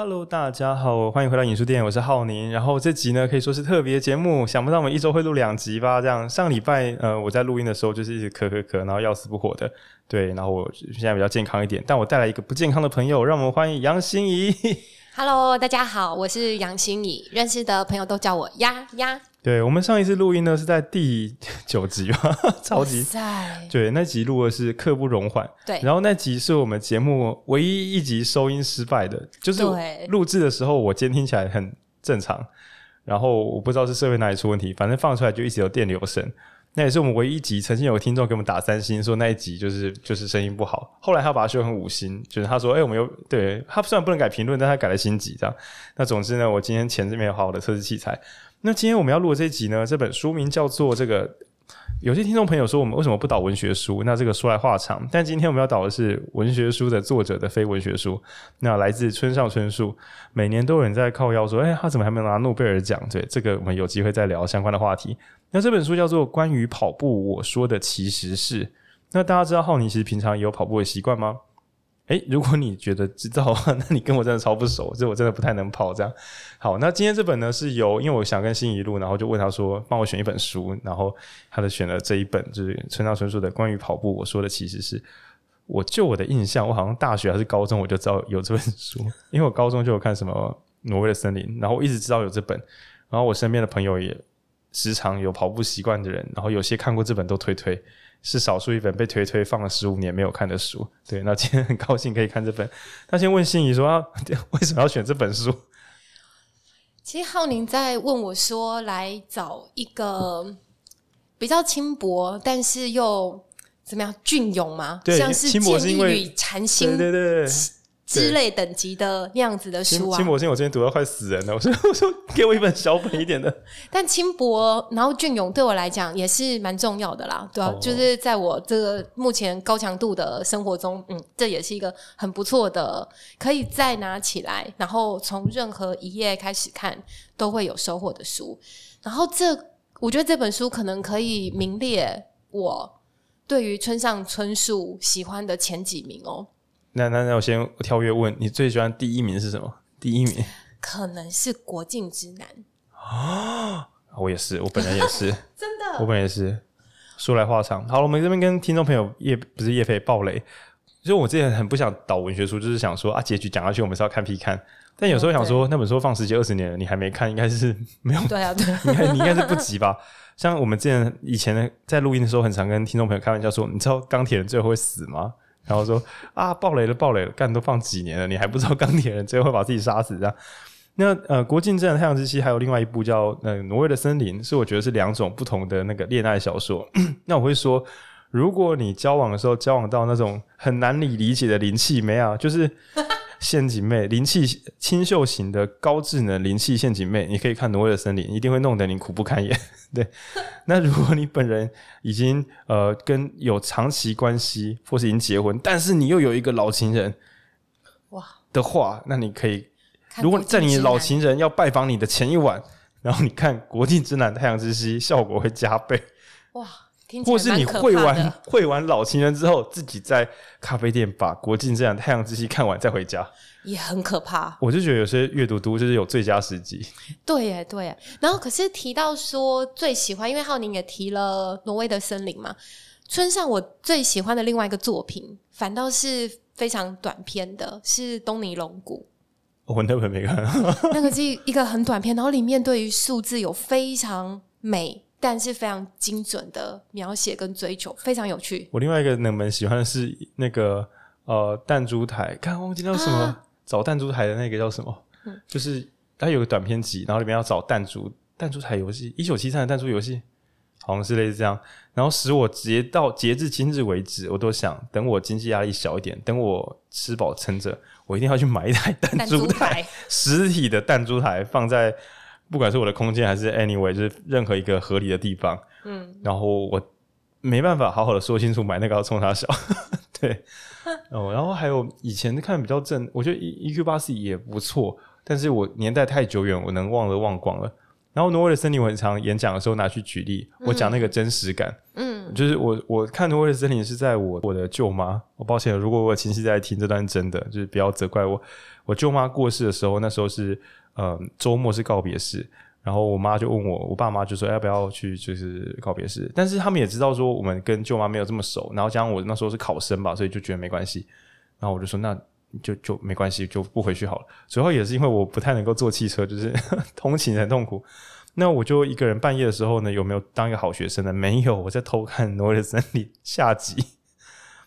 Hello，大家好，欢迎回到影书店，我是浩宁。然后这集呢，可以说是特别节目，想不到我们一周会录两集吧？这样，上礼拜呃，我在录音的时候就是一直咳咳咳，然后要死不活的。对，然后我现在比较健康一点，但我带来一个不健康的朋友，让我们欢迎杨欣怡。Hello，大家好，我是杨欣怡，认识的朋友都叫我丫丫。对，我们上一次录音呢是在第九集吧，超级赛。对，那集录的是刻不容缓。对，然后那集是我们节目唯一一集收音失败的，就是录制的时候我监听起来很正常，然后我不知道是设备哪里出问题，反正放出来就一直有电流声。那也是我们唯一一集曾经有个听众给我们打三星，说那一集就是就是声音不好。后来他把它修成五星，就是他说：“哎、欸，我们又对他虽然不能改评论，但他改了星级这样。”那总之呢，我今天前这边有好好的测试器材。那今天我们要录的这集呢，这本书名叫做这个。有些听众朋友说，我们为什么不导文学书？那这个说来话长。但今天我们要导的是文学书的作者的非文学书。那来自村上春树，每年都有人在靠腰说，哎、他怎么还没拿诺贝尔奖？对，这个我们有机会再聊相关的话题。那这本书叫做《关于跑步我说的其实是》。那大家知道浩宁其实平常也有跑步的习惯吗？诶，如果你觉得知道，那你跟我真的超不熟，这我真的不太能跑这样。好，那今天这本呢是由，因为我想跟新一路，然后就问他说，帮我选一本书，然后他就选了这一本，就是村上春树的关于跑步。我说的其实是，我就我的印象，我好像大学还是高中我就知道有这本书，因为我高中就有看什么《挪威的森林》，然后我一直知道有这本，然后我身边的朋友也时常有跑步习惯的人，然后有些看过这本都推推。是少数一本被推推放了十五年没有看的书，对。那今天很高兴可以看这本。他先问心怡说：“啊，为什么要选这本书？”其实浩宁在问我说：“来找一个比较轻薄，但是又怎么样俊勇吗？对，像是《金玉与禅心》对对对。”之类等级的那样子的书啊，轻薄性我今天读到快死人了。我说 我说给我一本小本一点的。但轻薄然后俊勇对我来讲也是蛮重要的啦，对啊，哦、就是在我这个目前高强度的生活中，嗯，这也是一个很不错的，可以再拿起来，然后从任何一页开始看都会有收获的书。然后这我觉得这本书可能可以名列我对于村上春树喜欢的前几名哦。那那那我先跳跃问你最喜欢第一名是什么？第一名可能是《国境之南》啊，我也是，我本人也是，真的，我本人也是。说来话长，好了，我们这边跟听众朋友叶不是叶飞暴雷，就我之前很不想导文学书，就是想说啊，结局讲下去，我们是要看屁看。但有时候想说，哦、那本书放十几二十年了，你还没看，应该是 没有对啊，对，你看你应该是不急吧？像我们之前以前在录音的时候，很常跟听众朋友开玩笑说，你知道钢铁人最后会死吗？然后说啊，暴雷了，暴雷了，干都放几年了，你还不知道钢铁人最后会把自己杀死这样？那呃，国境之南、太阳之息，还有另外一部叫《呃挪威的森林》，是我觉得是两种不同的那个恋爱小说。那我会说，如果你交往的时候交往到那种很难以理解的灵气没有，就是。陷阱妹，灵气清秀型的高智能灵气陷阱妹，你可以看《挪威的森林》，一定会弄得你苦不堪言。对，那如果你本人已经呃跟有长期关系，或是已经结婚，但是你又有一个老情人，哇的话，那你可以，如果在你老情人要拜访你的前一晚，然后你看《国际之南》《太阳之西》，效果会加倍。哇。或是你会完会完老情人之后，自己在咖啡店把《国境之南》《太阳之息》看完再回家，也很可怕。我就觉得有些阅读读就是有最佳时机。对耶，对耶。然后可是提到说最喜欢，因为浩宁也提了《挪威的森林》嘛，村上我最喜欢的另外一个作品，反倒是非常短篇的，是《东尼龙骨》。我那本没看，那个是一个很短篇，然后里面对于数字有非常美。但是非常精准的描写跟追求，非常有趣。我另外一个冷门喜欢的是那个呃弹珠台，看忘记叫什么，啊、找弹珠台的那个叫什么？嗯、就是它有个短篇集，然后里面要找弹珠弹珠台游戏，一九七三的弹珠游戏，好像是类似这样。然后使我直到截至今日为止，我都想等我经济压力小一点，等我吃饱撑着，我一定要去买一台弹珠台，实体的弹珠台放在。不管是我的空间还是 anyway，就是任何一个合理的地方，嗯，然后我没办法好好的说清楚买那个要冲他笑，对，哦，然后还有以前看比较正，我觉得 E EQ 八四也不错，但是我年代太久远，我能忘了忘光了。然后挪威的森林，我很常演讲的时候拿去举例，我讲那个真实感，嗯，嗯，就是我我看《挪威的森林》是在我我的舅妈，我抱歉，如果我有亲戚在听这段真的，就是不要责怪我。我舅妈过世的时候，那时候是呃周末是告别式，然后我妈就问我，我爸妈就说要不要去就是告别式，但是他们也知道说我们跟舅妈没有这么熟，然后加上我那时候是考生吧，所以就觉得没关系，然后我就说那就就没关系，就不回去好了。主要也是因为我不太能够坐汽车，就是 通勤很痛苦。那我就一个人半夜的时候呢，有没有当一个好学生呢？没有，我在偷看《挪威的森林》下集，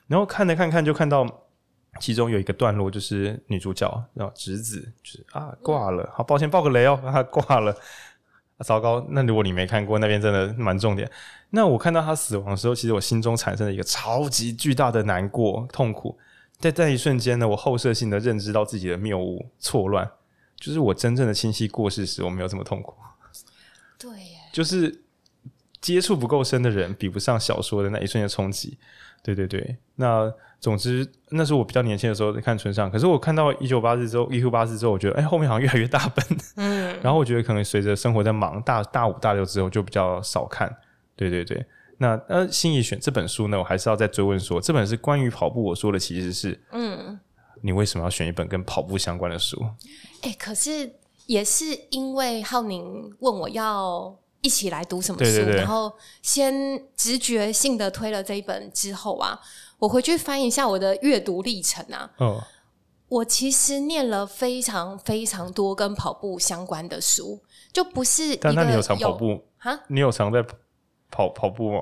然后看着看看就看到其中有一个段落，就是女主角然后直子就是啊挂了，好抱歉爆个雷哦，她 挂了，啊糟糕！那如果你没看过，那边真的蛮重点。那我看到她死亡的时候，其实我心中产生了一个超级巨大的难过、痛苦。在在一瞬间呢，我后设性的认知到自己的谬误、错乱，就是我真正的亲戚过世时，我没有这么痛苦。对耶，就是接触不够深的人，比不上小说的那一瞬间冲击。对对对，那总之那是我比较年轻的时候在看村上，可是我看到一九八四之后，一九八四之后，我觉得哎，后面好像越来越大本。嗯，然后我觉得可能随着生活在忙，大大五大六之后就比较少看。对对对，那呃，心怡选这本书呢，我还是要再追问说，这本是关于跑步，我说的其实是嗯，你为什么要选一本跟跑步相关的书？哎，可是。也是因为浩宁问我要一起来读什么书，对对对，然后先直觉性的推了这一本之后啊，我回去翻一下我的阅读历程啊。哦，我其实念了非常非常多跟跑步相关的书，就不是。但那你有常跑步哈？你有常在跑跑步吗？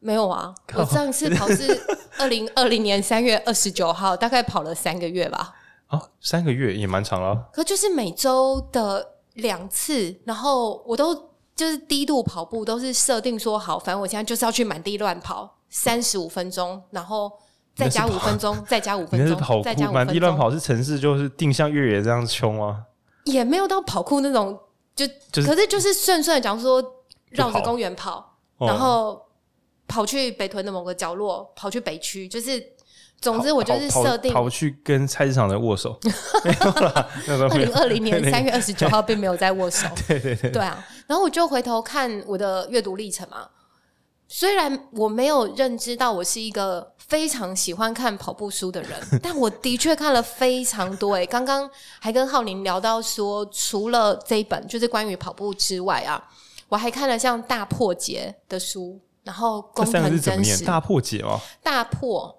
没有啊，我上次跑是 二零二零年三月二十九号，大概跑了三个月吧。哦，三个月也蛮长了。可就是每周的两次，然后我都就是低度跑步，都是设定说好，反正我现在就是要去满地乱跑三十五分钟，然后再加五分钟，再加五 分钟，跑再加满地乱跑是城市就是定向越野这样子冲吗？也没有到跑酷那种，就、就是、可是就是顺顺的，假如说绕着公园跑，跑然后跑去北屯的某个角落，跑去北区，就是。总之，我就是设定跑，去跟菜市场的握手。二零二零年三月二十九号并没有在握手。对对对，对啊。然后我就回头看我的阅读历程嘛。虽然我没有认知到我是一个非常喜欢看跑步书的人，但我的确看了非常多。诶，刚刚还跟浩宁聊到说，除了这一本就是关于跑步之外啊，我还看了像大破解的书，然后工藤真实大破解哦，大破。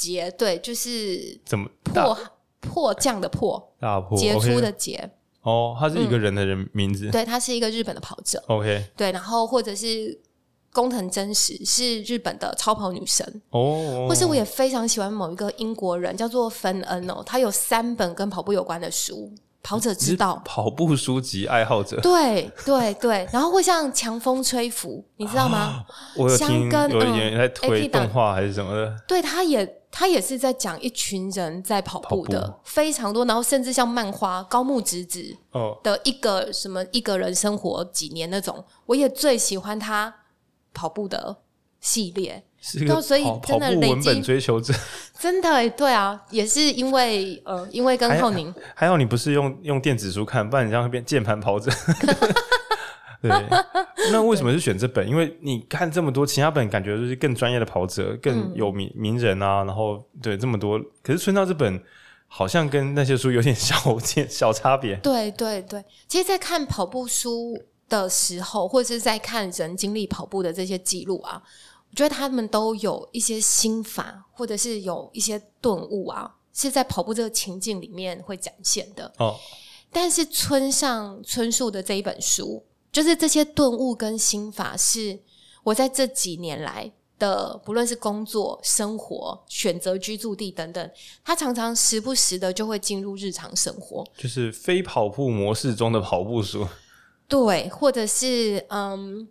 杰对，就是怎么破破降的破，大破杰出的杰。哦，他是一个人的人名字。嗯、对，他是一个日本的跑者。OK，对，然后或者是工藤真实是日本的超跑女神。哦，或是我也非常喜欢某一个英国人叫做芬恩哦，他有三本跟跑步有关的书。跑者之道，跑步书籍爱好者，对对对，然后会像强风吹拂，你知道吗？啊、我有听跟有人在推动画还是什么的，对，他也他也是在讲一群人在跑步的步。非常多，然后甚至像漫画高木直子的一个什么一个人生活几年那种，我也最喜欢他跑步的系列。是个跑所以真的累积文本追求者，真的对啊，也是因为呃，因为跟浩宁还，还好你不是用用电子书看，不然你这样会变键盘跑者。对，那为什么是选这本？因为你看这么多其他本，感觉就是更专业的跑者，更有名名人啊，然后对这么多，可是村上这本好像跟那些书有点 小小差别。对对对，其实，在看跑步书的时候，或者是在看人经历跑步的这些记录啊。我觉得他们都有一些心法，或者是有一些顿悟啊，是在跑步这个情境里面会展现的。哦，但是村上春树的这一本书，就是这些顿悟跟心法，是我在这几年来的，不论是工作、生活、选择居住地等等，他常常时不时的就会进入日常生活，就是非跑步模式中的跑步书。对，或者是嗯。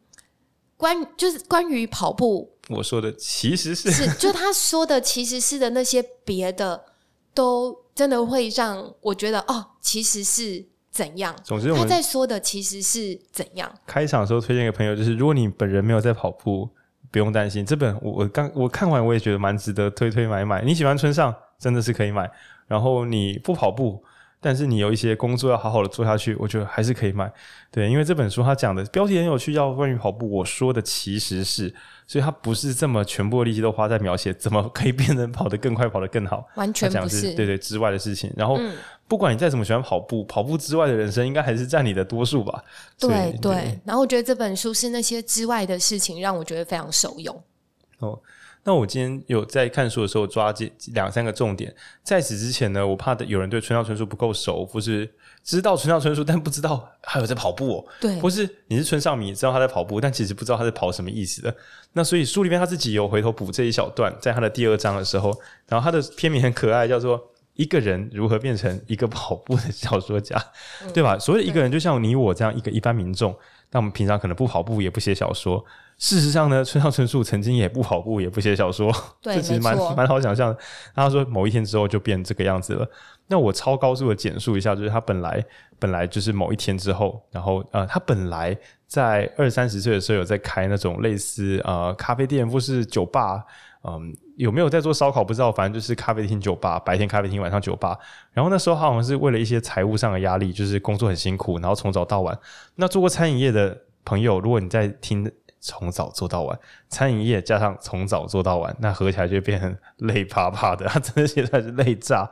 关就是关于跑步，我说的其实是是，就他说的其实是的那些别的，都真的会让我觉得哦，其实是怎样？总之，他在说的其实是怎样？开场的时候推荐给朋友，就是如果你本人没有在跑步，不用担心这本我我刚我看完，我也觉得蛮值得推推买买。你喜欢村上，真的是可以买。然后你不跑步，但是你有一些工作要好好的做下去，我觉得还是可以买。对，因为这本书它讲的标题很有趣，叫关于跑步。我说的其实是，所以它不是这么全部的力气都花在描写怎么可以变成跑得更快、跑得更好，完全不是。对对，之外的事情。然后，不管你再怎么喜欢跑步，跑步之外的人生应该还是占你的多数吧。对对，对。然后我觉得这本书是那些之外的事情，让我觉得非常受用。哦。那我今天有在看书的时候抓这两三个重点。在此之前呢，我怕的有人对村上春树不够熟，或是知道村上春树但不知道还有在跑步哦。对，或是你是村上迷，知道他在跑步，但其实不知道他在跑什么意思的。那所以书里面他自己有回头补这一小段，在他的第二章的时候，然后他的篇名很可爱，叫做《一个人如何变成一个跑步的小说家》，嗯，对吧？所谓的一个人，就像你我这样一个一般民众，那我们平常可能不跑步，也不写小说。事实上呢，村上春树曾经也不跑步，也不写小说，对，这其实蛮蛮好想象的。他说某一天之后就变这个样子了。那我超高速的简述一下，就是他本来本来就是某一天之后，然后呃，他本来在二三十岁的时候有在开那种类似呃咖啡店或是酒吧，嗯、呃，有没有在做烧烤不知道，反正就是咖啡厅、酒吧，白天咖啡厅，晚上酒吧。然后那时候他好像是为了一些财务上的压力，就是工作很辛苦，然后从早到晚。那做过餐饮业的朋友，如果你在听。从早做到晚，餐饮业加上从早做到晚，那合起来就变成累趴趴的，他真的现在是累炸。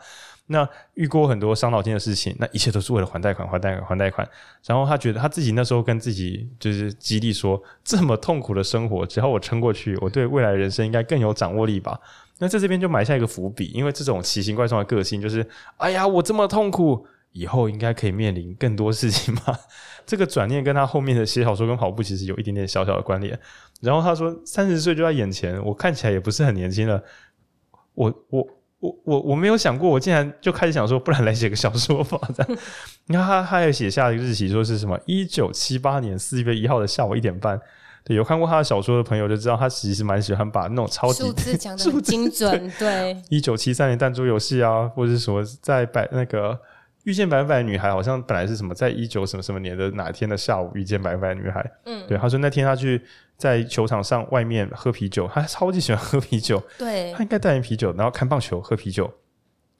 那遇过很多伤脑筋的事情，那一切都是为了还贷款、还贷款、还贷款。然后他觉得他自己那时候跟自己就是激励说：这么痛苦的生活，只要我撑过去，我对未来人生应该更有掌握力吧。那在这边就埋下一个伏笔，因为这种奇形怪状的个性，就是哎呀，我这么痛苦。以后应该可以面临更多事情吧？这个转念跟他后面的写小说跟跑步其实有一点点小小的关联。然后他说三十岁就在眼前，我看起来也不是很年轻了。我我我我我没有想过，我竟然就开始想说，不然来写个小说吧。这样，你看他他还写下一个日期，说是什么一九七八年四月一号的下午一点半。对，有看过他的小说的朋友就知道，他其实蛮喜欢把那种超级数字讲得很精准。对，一九七三年弹珠游戏啊，或者是说在摆那个。遇见白白的女孩好像本来是什么，在一九什么什么年的哪天的下午遇见白白的女孩。嗯，对，他说那天他去在球场上外面喝啤酒，他超级喜欢喝啤酒。对，他应该带点啤酒，然后看棒球喝啤酒。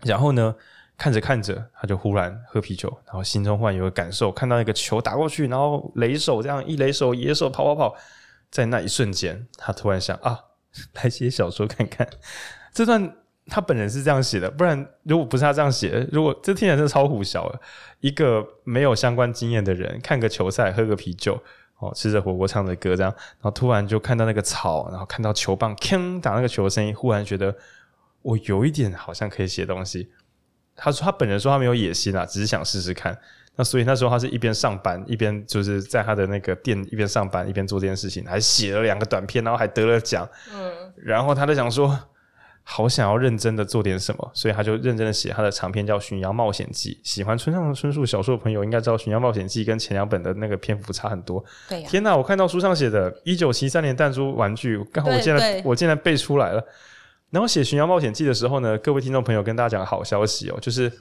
然后呢，看着看着，他就忽然喝啤酒，然后心中忽然有个感受，看到一个球打过去，然后雷手这样一雷手野手跑跑跑，在那一瞬间，他突然想啊，来写小说看看这段。他本人是这样写的，不然如果不是他这样写，如果这听起来真的超虎小，一个没有相关经验的人看个球赛，喝个啤酒，哦，吃着火锅，唱着歌，这样，然后突然就看到那个草，然后看到球棒锵打那个球的声音，忽然觉得我有一点好像可以写东西。他说他本人说他没有野心啊，只是想试试看。那所以那时候他是一边上班，一边就是在他的那个店一边上班，一边做这件事情，还写了两个短片，然后还得了奖。嗯，然后他就想说。好想要认真的做点什么，所以他就认真的写他的长篇叫《巡洋冒险记》。喜欢村上春树小说的朋友应该知道，《巡洋冒险记》跟前两本的那个篇幅差很多。对、啊！天哪，我看到书上写的一九七三年弹珠玩具，刚好我竟然我竟然背出来了。然后写《巡洋冒险记》的时候呢，各位听众朋友跟大家讲个好消息哦，就是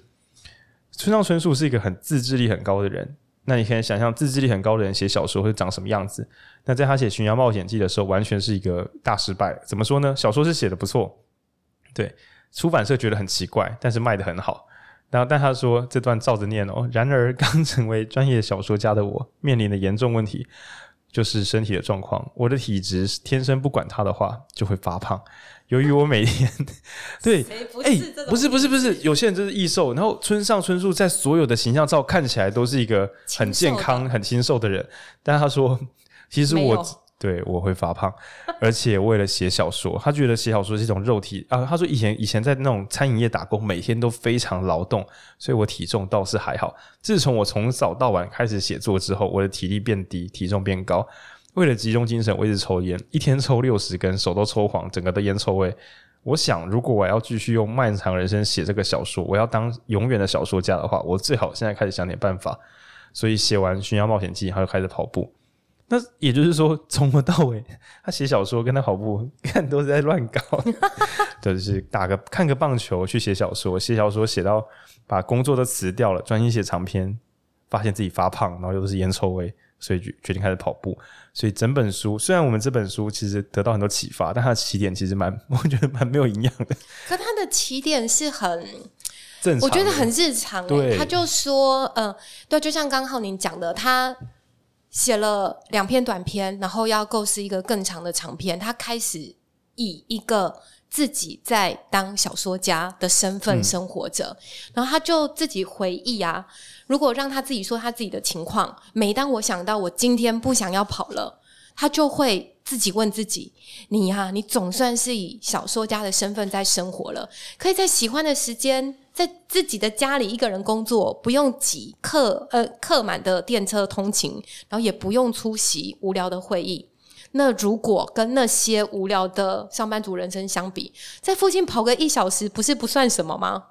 村上春树是一个很自制力很高的人。那你可以想象自制力很高的人写小说会长什么样子？那在他写《巡洋冒险记》的时候，完全是一个大失败。怎么说呢？小说是写的不错。对，出版社觉得很奇怪，但是卖得很好。然后，但他说这段照着念哦。然而，刚成为专业小说家的我，面临的严重问题就是身体的状况。我的体质天生不管它的话就会发胖。由于我每天对，哎，不是不是不是，有些人就是易瘦。然后，村上春树在所有的形象照看起来都是一个很健康、很清瘦的人，但他说，其实我。对，我会发胖，而且为了写小说，他觉得写小说是一种肉体啊。他说以前以前在那种餐饮业打工，每天都非常劳动，所以我体重倒是还好。自从我从早到晚开始写作之后，我的体力变低，体重变高。为了集中精神，我一直抽烟，一天抽六十根，手都抽黄，整个的烟臭味。我想，如果我要继续用漫长人生写这个小说，我要当永远的小说家的话，我最好现在开始想点办法。所以写完《巡洋冒险记》，他就开始跑步。那也就是说，从头到尾，他写小说跟他跑步，看都是在乱搞。就是打个看个棒球去写小说，写小说写到把工作都辞掉了，专心写长篇，发现自己发胖，然后又都是烟臭味，所以决决定开始跑步。所以整本书，虽然我们这本书其实得到很多启发，但它的起点其实蛮，我觉得蛮没有营养的。可它的起点是很。正常，我觉得很日常、欸。对，他就说，嗯、呃，对，就像刚浩宁讲的，他写了两篇短篇，然后要构思一个更长的长篇，他开始以一个。自己在当小说家的身份生活着，嗯，然后他就自己回忆啊，如果让他自己说他自己的情况，每当我想到我今天不想要跑了，他就会自己问自己：你呀，啊，你总算是以小说家的身份在生活了，可以在喜欢的时间，在自己的家里一个人工作，不用挤客呃客满的电车通勤，然后也不用出席无聊的会议。那如果跟那些无聊的上班族人生相比，在附近跑个一小时，不是不算什么吗？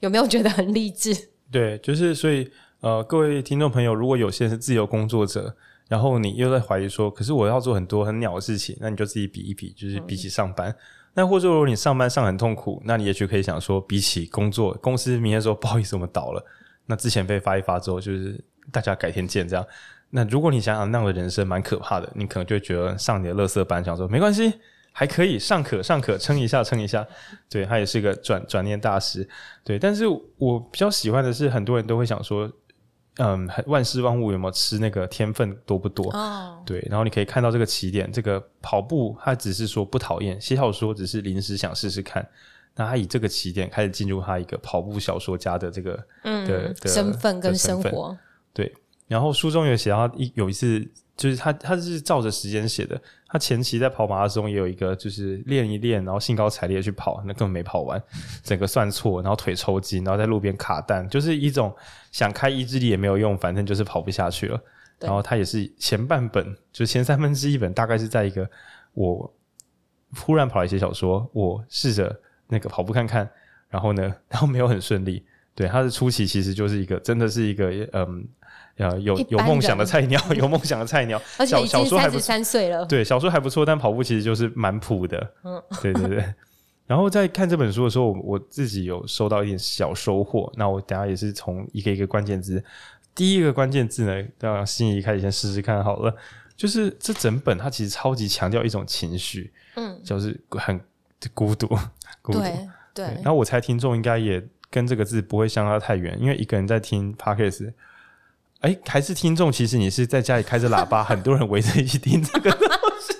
有没有觉得很励志？对，就是所以呃，各位听众朋友，如果有些人是自由工作者，然后你又在怀疑说，可是我要做很多很鸟的事情，那你就自己比一比，就是比起上班。嗯、那或者如果你上班上很痛苦，那你也许可以想说，比起工作，公司明天说不好意思我们倒了，那之前被发一发之后，就是大家改天见这样。那如果你想想那样的人生蛮可怕的，你可能就觉得上你的垃圾班，想说没关系，还可以尚可尚可撑一下撑一下。对，他也是个转转念大师。对，但是我比较喜欢的是，很多人都会想说，嗯，万事万物有没有吃那个天分多不多？哦，对。然后你可以看到这个起点，这个跑步，他只是说不讨厌，写小说只是临时想试试看。那他以这个起点开始进入他一个跑步小说家的这个嗯的的身份跟生活，对。然后书中有写到一有一次，就是他他是照着时间写的。他前期在跑马拉松也有一个，就是练一练，然后兴高采烈去跑，那根本没跑完，整个算错，然后腿抽筋，然后在路边卡弹，就是一种想开意志力也没有用，反正就是跑不下去了。然后他也是前半本，就是前三分之一本，大概是在一个我忽然跑了一些小说，我试着那个跑步看看，然后呢，然后没有很顺利。对，他的初期其实就是一个，真的是一个嗯。呃，有有梦想的菜鸟，有梦想的菜鸟，而且已经三十三岁了。对，小说还不错，但跑步其实就是蛮普的。嗯，对对对。然后在看这本书的时候，我自己有收到一点小收获。那我等下也是从一个一个关键字，第一个关键字呢，让心怡开始先试试看好了。就是这整本它其实超级强调一种情绪，嗯，就是很孤独，孤独。对对。然后我猜听众应该也跟这个字不会相差太远，因为一个人在听 Podcast。哎，还是听众？其实你是在家里开着喇叭，很多人围着一起听这个东西。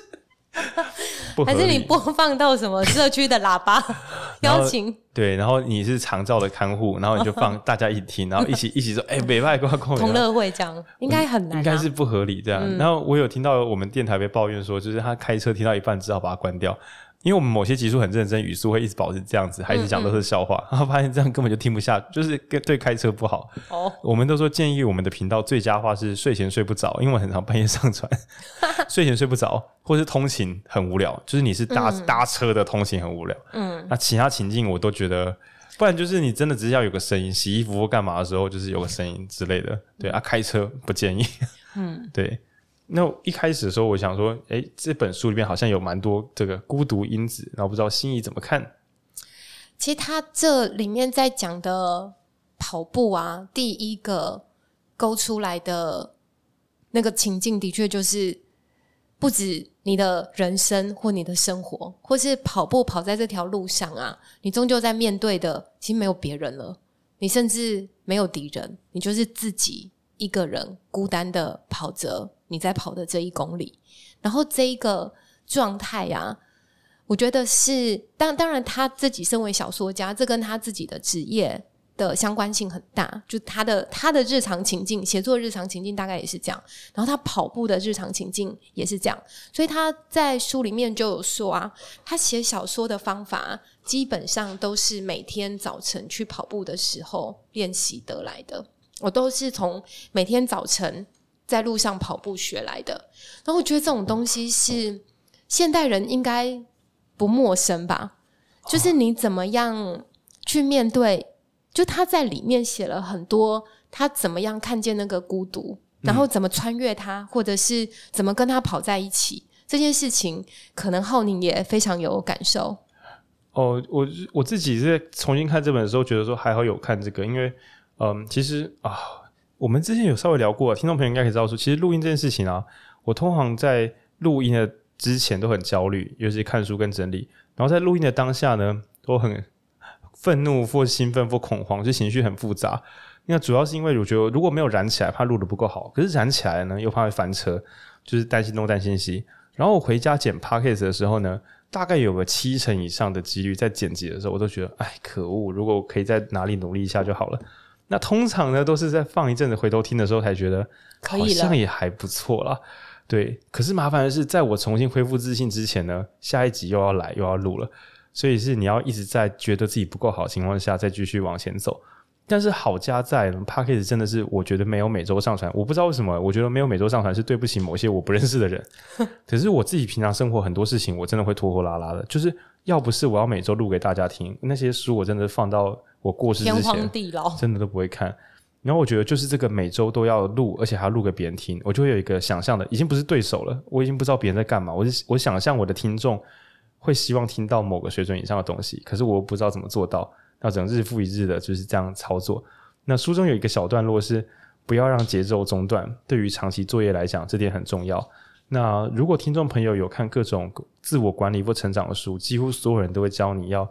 还是你播放到什么社区的喇叭 邀请？对，然后你是长照的看护，然后你就放大家一起听，然后一起 一起说：“哎，北派挂空同乐会这样，应该很难，应该是不合理这样。嗯”然后我有听到我们电台被抱怨说，就是他开车听到一半，只好把它关掉。因为我们某些集数很认真，语速会一直保持这样子，还一直讲都是笑话，嗯嗯，然后发现这样根本就听不下，就是跟对开车不好。哦，我们都说建议我们的频道最佳化是睡前睡不着，因为我很常半夜上传，睡前睡不着，或是通勤很无聊，就是你是搭、嗯、搭车的通勤很无聊。嗯，那其他情境我都觉得，不然就是你真的只是要有个声音，洗衣服或干嘛的时候，就是有个声音之类的。对啊，开车不建议。嗯，对。那一开始的时候，我想说，诶、欸，这本书里面好像有蛮多这个孤独因子，然后不知道心仪怎么看？其实他这里面在讲的跑步啊，第一个勾出来的那个情境，的确就是不止你的人生或你的生活，或是跑步跑在这条路上啊，你终究在面对的，其实没有别人了，你甚至没有敌人，你就是自己一个人孤单的跑着。你在跑的这一公里，然后这一个状态呀，我觉得是当当然他自己身为小说家，这跟他自己的职业的相关性很大。就他的他的日常情境，写作日常情境大概也是这样。然后他跑步的日常情境也是这样。所以他在书里面就有说啊，他写小说的方法基本上都是每天早晨去跑步的时候练习得来的。我都是从每天早晨。在路上跑步学来的，然后我觉得这种东西是现代人应该不陌生吧？就是你怎么样去面对？就他在里面写了很多，他怎么样看见那个孤独，然后怎么穿越他，或者是怎么跟他跑在一起这件事情，可能浩宁也非常有感受。哦，我我自己在重新看这本的时候，觉得说还好有看这个，因为嗯，其实啊。我们之前有稍微聊过，听众朋友应该可以知道说，其实录音这件事情啊，我通常在录音的之前都很焦虑，尤其看书跟整理。然后在录音的当下呢，都很 愤怒或兴奋或恐慌，就情绪很复杂。那主要是因为我觉得如果没有燃起来，怕录得不够好；可是燃起来呢，又怕会翻车，就是担心东担心西。然后我回家剪 Podcast 的时候呢，大概有个七成以上的几率在剪辑的时候，我都觉得，哎，可恶！如果我可以在哪里努力一下就好了。那通常呢，都是在放一阵子回头听的时候才觉得，好像也还不错啦。对，可是麻烦的是，在我重新恢复自信之前呢，下一集又要来又要录了，所以是你要一直在觉得自己不够好的情况下，再继续往前走。但是好家在 p a c k a g e 真的是我觉得没有每周上传，我不知道为什么，我觉得没有每周上传是对不起某些我不认识的人。可是我自己平常生活很多事情，我真的会拖拖拉拉的。就是要不是我要每周录给大家听，那些书我真的放到我过世之前，天荒地老，真的都不会看。然后我觉得就是这个每周都要录，而且还要录给别人听，我就会有一个想象的，已经不是对手了，我已经不知道别人在干嘛。我是我想象我的听众会希望听到某个水准以上的东西，可是我不知道怎么做到。那只能日复一日的就是这样操作。那书中有一个小段落是不要让节奏中断，对于长期作业来讲，这点很重要。那如果听众朋友有看各种自我管理或成长的书，几乎所有人都会教你要，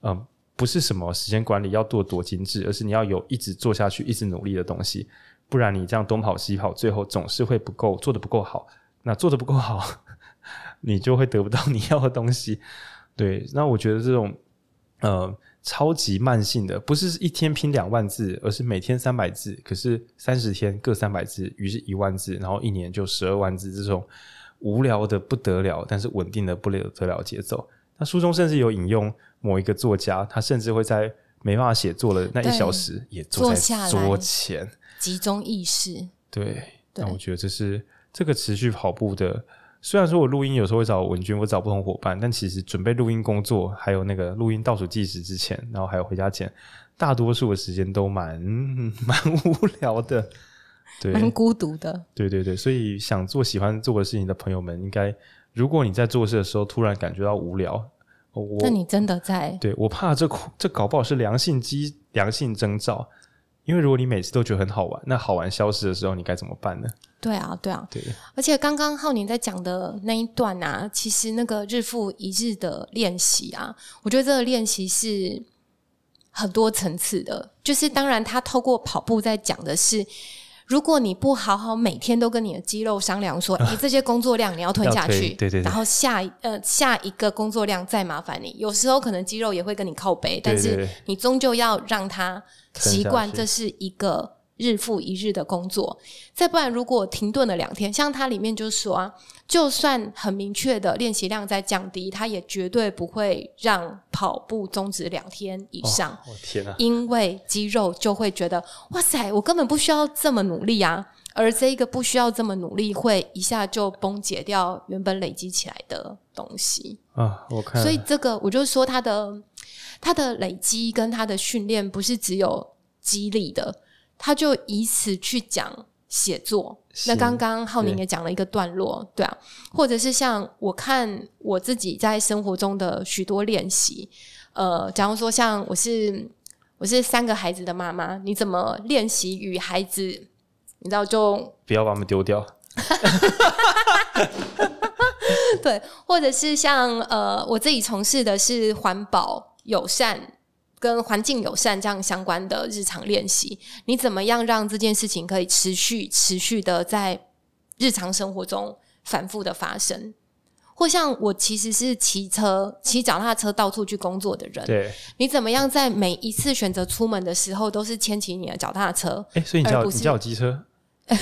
嗯、呃，不是什么时间管理要做多精致，而是你要有一直做下去、一直努力的东西。不然你这样东跑西跑，最后总是会不够，做得不够好。那做得不够好，你就会得不到你要的东西。对，那我觉得这种，呃。超级慢性的，不是一天拼两万字，而是每天三百字，可是三十天各三百字，于是一万字，然后一年就十二万字，这种无聊的不得了，但是稳定的不得了节奏。那书中甚至有引用某一个作家，他甚至会在没办法写作的那一小时，也坐在桌前集中意识。对，那我觉得这是这个持续跑步的。虽然说我录音有时候会找文君，我找不同伙伴，但其实准备录音工作，还有那个录音倒数计时之前，然后还有回家前，大多数的时间都蛮 蛮无聊的，对，蛮孤独的。对对对，所以想做喜欢做的事情的朋友们，应该如果你在做事的时候突然感觉到无聊，我那你真的在？对，我怕这这搞不好是良性机良性征兆。因为如果你每次都觉得很好玩，那好玩消失的时候，你该怎么办呢？对啊，对啊，对。而且刚刚浩宁在讲的那一段啊，其实那个日复一日的练习啊，我觉得这个练习是很多层次的。就是当然，他透过跑步在讲的是。如果你不好好每天都跟你的肌肉商量说，你 这些工作量你要吞下去，对对对，然后下呃下一个工作量再麻烦你，有时候可能肌肉也会跟你靠背，但是你终究要让他习惯这是一个。日复一日的工作，再不然如果停顿了两天，像它里面就说啊，就算很明确的练习量在降低，它也绝对不会让跑步终止两天以上。哦，天啊！因为肌肉就会觉得，哇塞，我根本不需要这么努力啊，而这一个不需要这么努力，会一下就崩解掉原本累积起来的东西啊。我看，所以这个我就说，它的它的累积跟它的训练不是只有激励的。他就以此去讲写作。那刚刚浩宁也讲了一个段落，对，啊，或者是像我看我自己在生活中的许多练习，呃，假如说像我是我是三个孩子的妈妈，你怎么练习与孩子，你知道就不要把他们丢掉，对，或者是像呃，我自己从事的是环保友善。跟环境友善这样相关的日常练习，你怎么样让这件事情可以持续、持续的在日常生活中反复的发生？或像我其实是骑车、骑脚踏车到处去工作的人，对，你怎么样在每一次选择出门的时候都是牵起你的脚踏车？哎、欸，所以你叫你叫机车？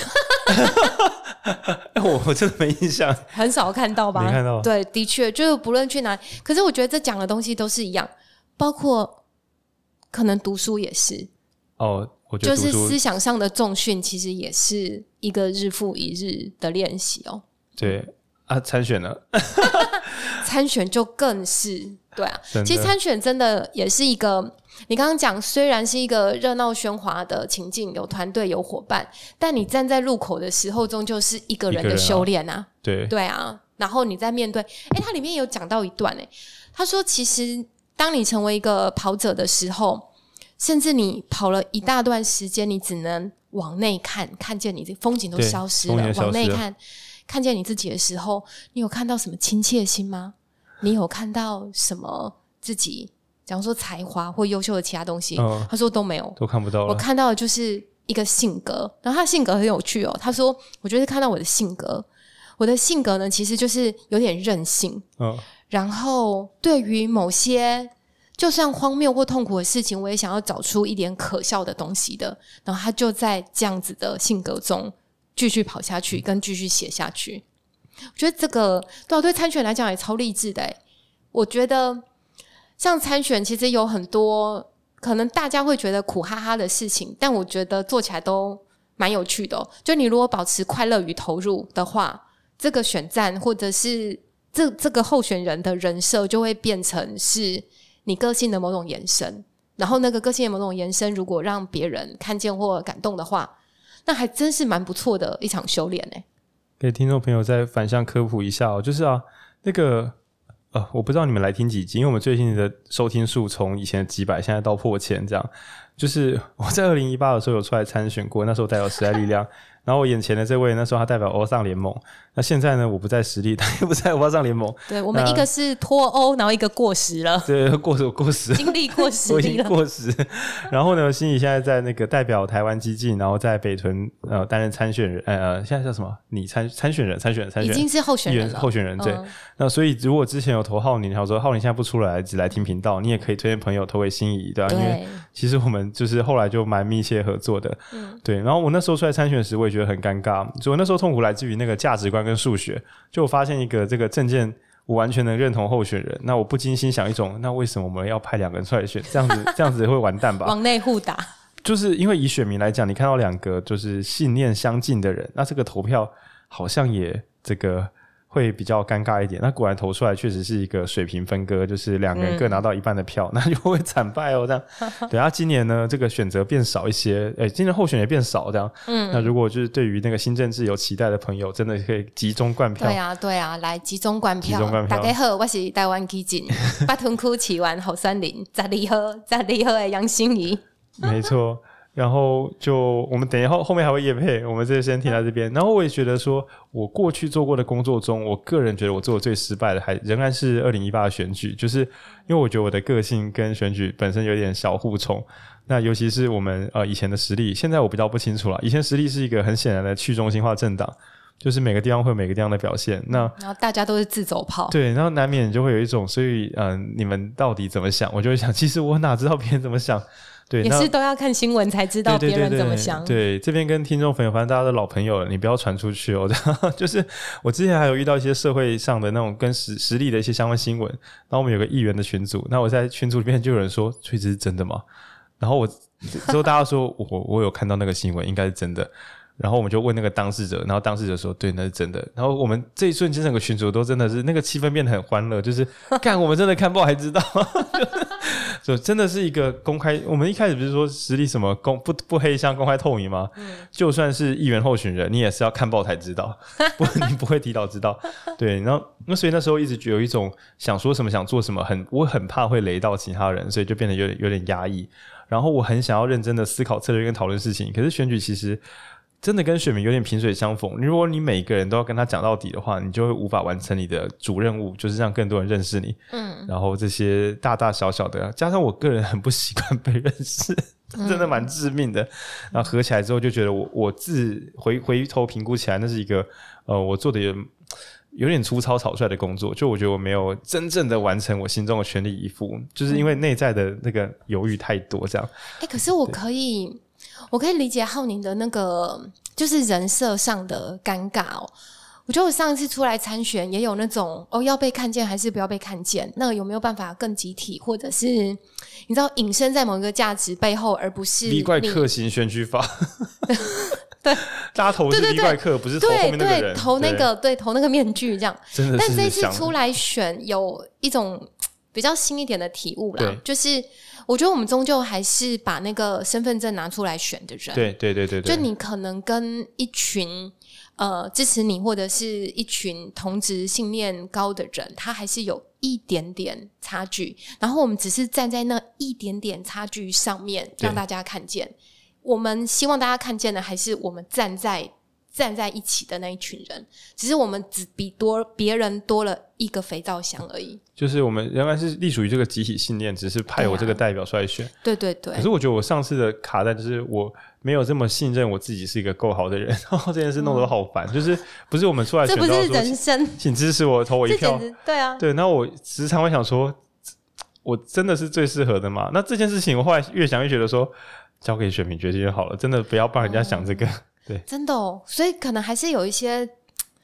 我我真的没印象，很少看到吧？没看到。对，的确，就是不论去哪里，可是我觉得这讲的东西都是一样，包括。可能读书也是哦，我觉得就是思想上的重训，其实也是一个日复一日的练习哦。对啊，参选呢？参选就更是对啊。其实参选真的也是一个，你刚刚讲虽然是一个热闹喧哗的情境，有团队有伙伴，但你站在路口的时候，终究是一个人的修炼啊，啊。对对啊，然后你在面对，哎，它里面有讲到一段哎，他说其实。当你成为一个跑者的时候，甚至你跑了一大段时间，你只能往内看，看见你的风景都消失了。往内看，看见你自己的时候，你有看到什么亲切心吗？你有看到什么自己假如说才华或优秀的其他东西，嗯、他说都没有，都看不到。我看到的就是一个性格，然后他性格很有趣哦。他说，我觉得看到我的性格，我的性格呢，其实就是有点任性。嗯，然后对于某些就算荒谬或痛苦的事情，我也想要找出一点可笑的东西的。然后他就在这样子的性格中继续跑下去，跟继续写下去。我觉得这个对我对参选来讲也超励志的。我觉得。像参选，其实有很多可能大家会觉得苦哈哈的事情，但我觉得做起来都蛮有趣的。就你如果保持快乐与投入的话，这个选战或者是这这个候选人的人设，就会变成是你个性的某种延伸。然后那个个性的某种延伸，如果让别人看见或感动的话，那还真是蛮不错的一场修炼呢。给听众朋友再反向科普一下哦，就是啊，那个。呃，我不知道你们来听几集，因为我们最近的收听数从以前几百，现在到破千，这样。就是我在二零一八的时候有出来参选过，那时候代表时代力量。然后我眼前的这位，那时候他代表欧尚联盟。那现在呢，我不在实力，他也不在欧巴桑联盟。对，我们一个是脱欧，然后一个过时了。对，过时过时，经历过时，我已经过时。然后呢，心怡现在在那个代表台湾激进，然后在北屯呃担任参选人，呃，现在叫什么？你参参选人，参选人，参选人，已经是候选人了，候选人。对。嗯、那所以如果之前有投浩宁，然后说浩宁现在不出来，只来听频道，你也可以推荐朋友投给心仪，对吧、啊？因为其实我们就是后来就蛮密切合作的。嗯。对。然后我那时候出来参选时，我也觉得很尴尬。所以我那时候痛苦来自于那个价值观跟数学，就我发现一个这个证件我完全能认同候选人，那我不禁心想一种，那为什么我们要派两个人出来选？这样子 这样子会完蛋吧？往内互打，就是因为以选民来讲，你看到两个就是信念相近的人，那这个投票好像也这个。会比较尴尬一点，那果然投出来确实是一个水平分割，就是两个人各拿到一半的票，嗯、那就会惨败哦。这样，等下今年呢，这个选择变少一些，诶，今年候选也变少，这样。嗯，那如果就是对于那个新政治有期待的朋友，真的可以集中灌票。对啊，对啊，来集中灌票。集中灌票。大家好，我是台湾基进八屯区起完后山林，十二号，十二号的杨心怡。没错。然后就我们等一下后后面还会夜配，我们这先停在这边。然后我也觉得说，我过去做过的工作中，我个人觉得我做的最失败的还仍然是二零一八的选举，就是因为我觉得我的个性跟选举本身有点小互冲。那尤其是我们呃以前的实力，现在我比较不清楚了。以前实力是一个很显然的去中心化政党，就是每个地方会有每个地方的表现。那然后大家都是自走炮，对，然后难免就会有一种，所以嗯、呃，你们到底怎么想？我就会想，其实我哪知道别人怎么想。对，也是都要看新闻才知道别人怎么想。对，对，对，对，这边跟听众朋友，反正大家都老朋友了，你不要传出去哦。就是我之前还有遇到一些社会上的那种跟实实力的一些相关新闻，然后我们有个议员的群组，那我在群组里面就有人说：“所以这是真的吗？”然后我 之后大家说：“我我有看到那个新闻，应该是真的。”然后我们就问那个当事者，然后当事者说：“对，那是真的。”然后我们这一瞬间整个群组都真的是那个气氛变得很欢乐，就是看我们真的看报还知道，就真的是一个公开。我们一开始不是说实力什么公不不黑箱公开透明吗？嗯，就算是议员候选人，你也是要看报才知道，不你不会提早知道。对，然后那所以那时候一直有一种想说什么想做什么，很我很怕会雷到其他人，所以就变得有点有点压抑。然后我很想要认真的思考策略跟讨论事情，可是选举其实。真的跟选民有点萍水相逢。如果你每个人都要跟他讲到底的话，你就会无法完成你的主任务，就是让更多人认识你。嗯，然后这些大大小小的，加上我个人很不习惯被认识，真的蛮致命的。嗯、然后合起来之后，就觉得我我自回回头评估起来，那是一个呃，我做的有有点粗糙草率的工作。就我觉得我没有真正的完成我心中的全力以赴，就是因为内在的那个犹豫太多，这样。哎、欸，可是我可以。我可以理解浩宁的那个就是人设上的尴尬哦。我觉得我上一次出来参选也有那种哦，要被看见还是不要被看见？那有没有办法更集体，或者是你知道隐身在某一个价值背后，而不是立怪客型选举法？对，大家投是立怪客，不是投后面那个人，对对投那个对，对投那个面具这样。真的，但这一次出来选有一种比较新一点的体悟啦，就是。我觉得我们终究还是把那个身份证拿出来选的人，对对对对，就你可能跟一群呃支持你或者是一群同职信念高的人，他还是有一点点差距。然后我们只是站在那一点点差距上面让大家看见。我们希望大家看见的还是我们站在站在一起的那一群人，只是我们只比多别人多了一个肥皂箱而已。就是我们仍然是隶属于这个集体信念，只是派我这个代表出来选。对啊，对对对。可是我觉得我上次的卡带就是我没有这么信任我自己是一个够好的人，然后这件事弄得我好烦。嗯、就是不是我们出来选，这不是人生，请支持我，投我一票。对啊，对。那我时常会想说，我真的是最适合的吗？那这件事情我后来越想越觉得说。交给选民决定就好了，真的不要帮人家想这个。嗯、对，真的哦，所以可能还是有一些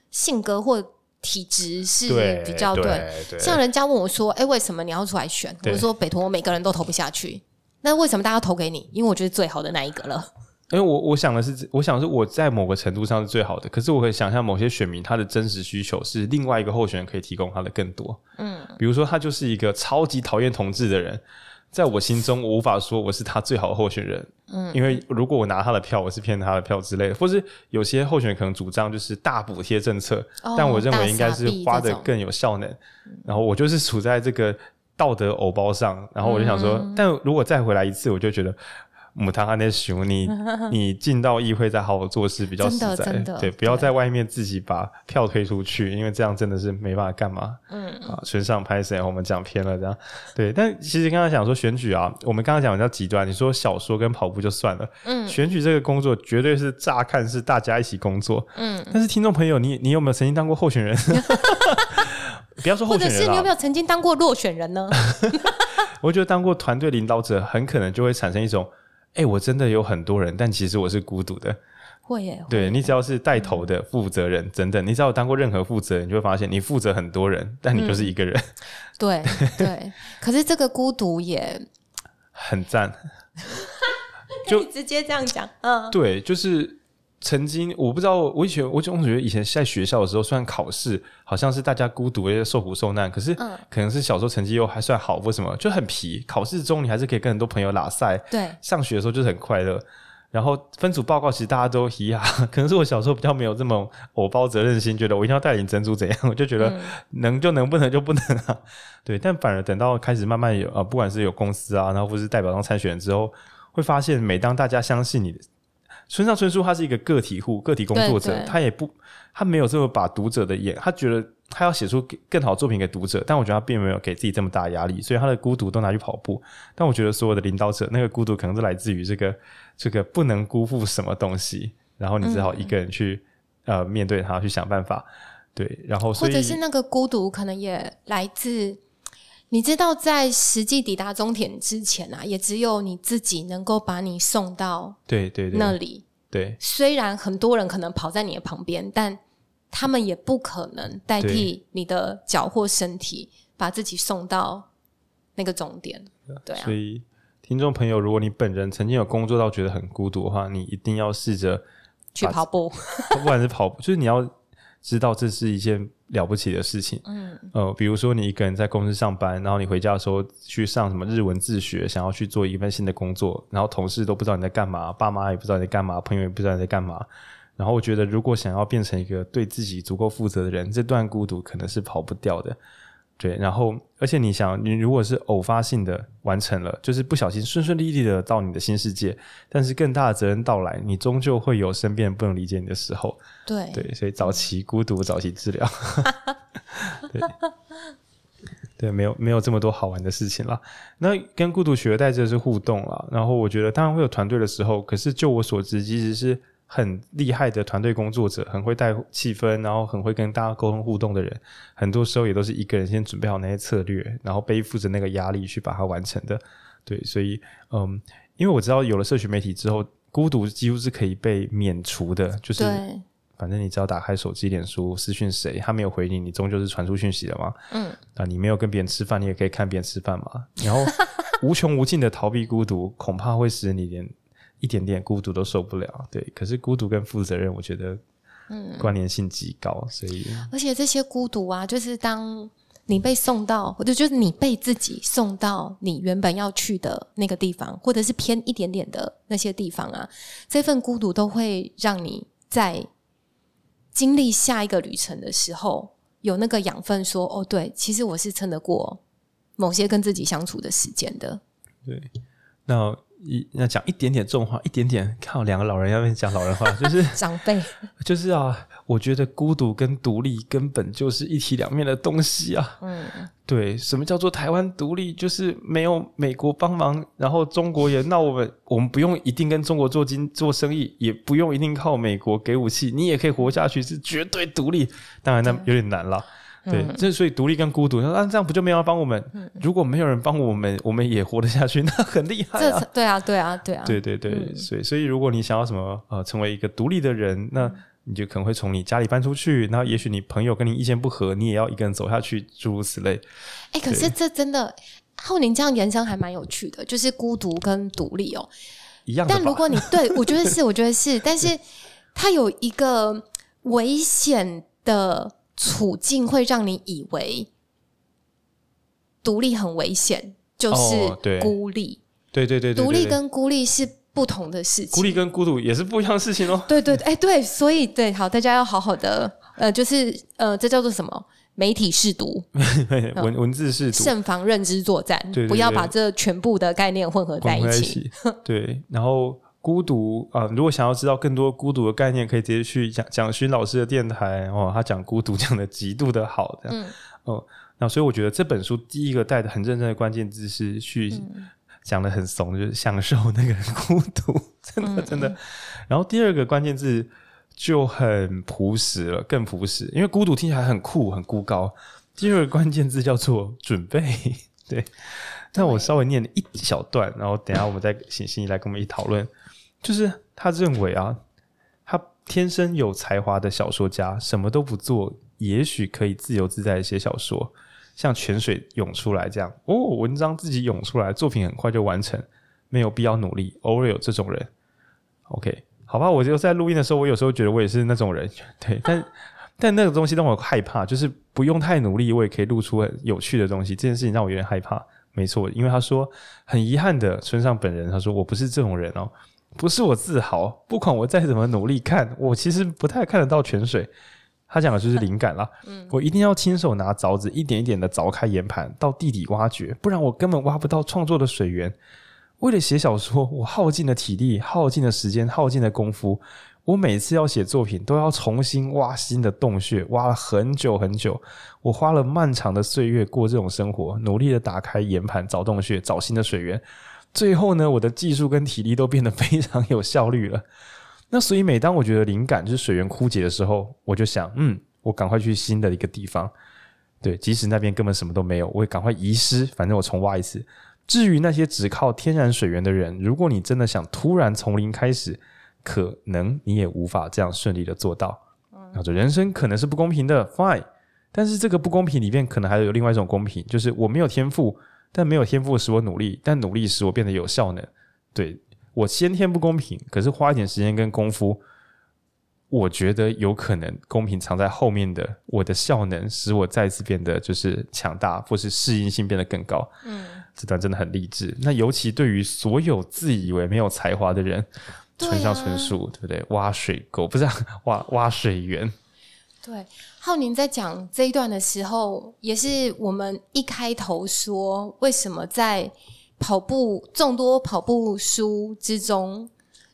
性格或体质是比较对。对对，像人家问我说：“哎、欸，为什么你要出来选？”我说：“北投我每个人都投不下去，那为什么大家投给你？因为我觉得最好的那一个了。”因为我我想的是，我想的是我在某个程度上是最好的，可是我可以想象某些选民他的真实需求是另外一个候选人可以提供他的更多。嗯，比如说他就是一个超级讨厌同志的人。在我心中，我无法说我是他最好的候选人，嗯，因为如果我拿他的票，我是骗他的票之类的，或是有些候选人可能主张就是大补贴政策，哦，但我认为应该是花的更有效能，然后我就是处在这个道德偶包上，然后我就想说，嗯，但如果再回来一次，我就觉得。母汤阿内熊，你 你进到议会再好好做事比较实在，对，不要在外面自己把票推出去，因为这样真的是没办法干嘛。嗯啊，选上拍谁？我们讲偏了，这样对。但其实刚刚讲说选举啊，我们刚刚讲比较极端，你说小说跟跑步就算了，嗯，选举这个工作绝对是乍看是大家一起工作，嗯，但是听众朋友，你你有没有曾经当过候选人？不要说候选人，或者是你有没有曾经当过落选人呢？我觉得当过团队领导者，很可能就会产生一种。哎、欸，我真的有很多人，但其实我是孤独的。会耶，对，你只要是带头的负责人，等等，你只要当过任何负责人，你就会发现你负责很多人，但你就是一个人。嗯、对对，可是这个孤独也很赞，就直接这样讲，嗯，对，就是。曾经我不知道，我以前我总觉得以前在学校的时候，虽然考试好像是大家孤独、受苦受难，可是可能是小时候成绩又还算好，为什么就很皮？考试中你还是可以跟很多朋友拉赛。对，上学的时候就是很快乐。然后分组报告其实大家都一样，可能是我小时候比较没有这么偶包责任心，觉得我一定要带领珍珠怎样，我就觉得能就能，不能就不能啊。对，但反而等到开始慢慢有啊，不管是有公司啊，然后或是代表当参选之后，会发现每当大家相信你。村上春树他是一个个体户、个体工作者，他也不，他没有这么把读者的眼，他觉得他要写出更好的作品给读者，但我觉得他并没有给自己这么大压力，所以他的孤独都拿去跑步。但我觉得所有的领导者那个孤独可能是来自于这个这个不能辜负什么东西，然后你只好一个人去、嗯、呃面对他，去想办法。对，然后或者是那个孤独可能也来自。你知道，在实际抵达终点之前啊，也只有你自己能够把你送到对对对那里。对，虽然很多人可能跑在你的旁边，但他们也不可能代替你的脚或身体把自己送到那个终点。对啊，所以听众朋友，如果你本人曾经有工作到觉得很孤独的话，你一定要试着去跑步，不管是跑步，就是你要。知道这是一件了不起的事情，嗯，呃，比如说你一个人在公司上班，然后你回家的时候去上什么日文自学，想要去做一份新的工作，然后同事都不知道你在干嘛，爸妈也不知道你在干嘛，朋友也不知道你在干嘛，然后我觉得如果想要变成一个对自己足够负责的人，这段孤独可能是跑不掉的。对，然后，而且你想，你如果是偶发性的完成了，就是不小心顺顺利利的到你的新世界，但是更大的责任到来，你终究会有身边人不能理解你的时候。对对，所以早期孤独，早期治疗。对对，没有没有这么多好玩的事情了。那跟孤独取而代之的是互动了。然后我觉得，当然会有团队的时候，可是就我所知，其实是。很厉害的团队工作者，很会带气氛，然后很会跟大家沟通互动的人，很多时候也都是一个人先准备好那些策略，然后背负着那个压力去把它完成的。对，所以，嗯，因为我知道有了社群媒体之后，孤独几乎是可以被免除的，就是反正你只要打开手机、脸书私讯谁，他没有回你，你终究是传出讯息了嘛。嗯，啊，你没有跟别人吃饭，你也可以看别人吃饭嘛。然后无穷无尽的逃避孤独，恐怕会使你连。一点点孤独都受不了，对。可是孤独跟负责任，我觉得，嗯，关联性极高，所以。而且这些孤独啊，就是当你被送到，或者就是你被自己送到你原本要去的那个地方，或者是偏一点点的那些地方啊，这份孤独都会让你在经历下一个旅程的时候，有那个养分说，说哦，对，其实我是撑得过某些跟自己相处的时间的。对，那。一要讲一点点重话，一点点靠两个老人要不要讲老人话，就是 长辈，就是啊，我觉得孤独跟独立根本就是一体两面的东西啊。嗯，对，什么叫做台湾独立？就是没有美国帮忙，然后中国也闹我们，我们不用一定跟中国做经做生意，也不用一定靠美国给武器，你也可以活下去，是绝对独立。当然，那有点难了。对，这、嗯、所以独立跟孤独，那、啊、这样不就没有人帮我们？嗯、如果没有人帮我们，我们也活得下去，那很厉害啊！对啊，对啊，对啊，对对对，嗯、所以所以如果你想要什么呃，成为一个独立的人，那你就可能会从你家里搬出去，然后也许你朋友跟你意见不合，你也要一个人走下去，诸如此类。哎、欸，可是这真的，浩宁这样延伸还蛮有趣的，就是孤独跟独立哦，一样。但如果你对我觉得是，我觉得是，但是 它有一个危险的。处境会让你以为独立很危险，就是孤立。哦、对，对对对，独立跟孤立是不同的事情。孤立跟孤独也是不一样的事情哦。对对对，哎对，所以对，好，大家要好好的，呃，就是呃，这叫做什么？媒体试读，文文字试读，慎防认知作战，对对对，不要把这全部的概念混合在一起。一起对，然后。孤独啊、呃！如果想要知道更多孤独的概念，可以直接去蒋蒋勋老师的电台哦。他讲孤独讲的极度的好，这样嗯哦。那所以我觉得这本书第一个带的很认真的关键字是去讲的很怂，就是享受那个孤独，真的真的。嗯嗯，然后第二个关键字就很朴实了，更朴实，因为孤独听起来很酷很孤高。第二个关键字叫做准备，对。那我稍微念了一小段，然后等一下我们再请心怡来跟我们一起讨论。就是他认为啊，他天生有才华的小说家，什么都不做，也许可以自由自在的写小说，像泉水涌出来这样哦，文章自己涌出来，作品很快就完成，没有必要努力。偶尔有这种人，OK，好吧，我就在录音的时候，我有时候觉得我也是那种人，对，但但那个东西让我害怕，就是不用太努力，我也可以录出很有趣的东西。这件事情让我有点害怕。没错，因为他说很遗憾的，村上本人他说我不是这种人哦。不是我自豪，不管我再怎么努力看，我其实不太看得到泉水。他讲的就是灵感啦。嗯，我一定要亲手拿凿子，一点一点的凿开岩盘，到地底挖掘，不然我根本挖不到创作的水源。为了写小说，我耗尽了体力，耗尽了时间，耗尽了功夫。我每次要写作品，都要重新挖新的洞穴，挖了很久很久。我花了漫长的岁月过这种生活，努力的打开岩盘，找洞穴，找新的水源。最后呢，我的技术跟体力都变得非常有效率了。那所以，每当我觉得灵感就是水源枯竭的时候，我就想，嗯，我赶快去新的一个地方。对，即使那边根本什么都没有，我也赶快遗失，反正我重挖一次。至于那些只靠天然水源的人，如果你真的想突然从零开始，可能你也无法这样顺利的做到。那这人生可能是不公平的，fine。但是这个不公平里面，可能还有另外一种公平，就是我没有天赋。但没有天赋使我努力，但努力使我变得有效能。对，我先天不公平，可是花一点时间跟功夫，我觉得有可能公平藏在后面的。我的效能使我再次变得就是强大，或是适应性变得更高。嗯，这段真的很励志。那尤其对于所有自以为没有才华的人，村上春树，对不对？挖水沟不是、啊、挖挖水源。对，浩宁在讲这一段的时候，也是我们一开头说，为什么在跑步众多跑步书之中，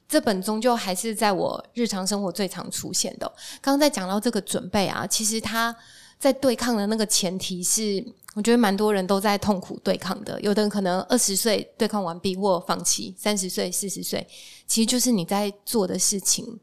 这本终究还是在我日常生活最常出现的。刚刚在讲到这个准备啊，其实他在对抗的那个前提是，我觉得蛮多人都在痛苦对抗的。有的人可能二十岁对抗完毕或放弃，三十岁、四十岁，其实就是你在做的事情，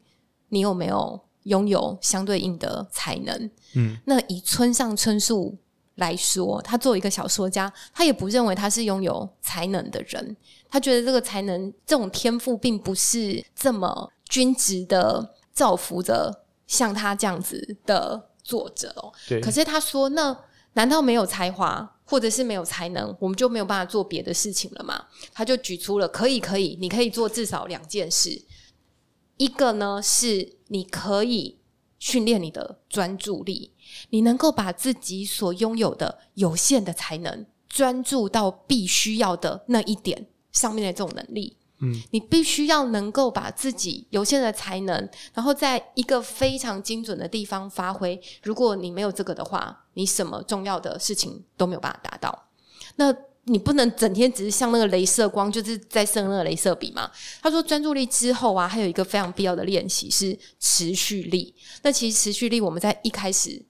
你有没有？拥有相对应的才能，嗯，那以村上春树来说，他作为一个小说家，他也不认为他是拥有才能的人，他觉得这个才能、这种天赋，并不是这么均值的造福着像他这样子的作者哦。对。可是他说，那难道没有才华，或者是没有才能，我们就没有办法做别的事情了吗？他就举出了，可以，可以，你可以做至少两件事。一个呢，是你可以训练你的专注力，你能够把自己所拥有的有限的才能专注到必须要的那一点上面的这种能力。嗯，你必须要能够把自己有限的才能，然后在一个非常精准的地方发挥。如果你没有这个的话，你什么重要的事情都没有办法达到。那你不能整天只是像那个镭射光，就是在射那个镭射笔嘛。他说专注力之后啊，还有一个非常必要的练习是持续力。那其实持续力我们在一开始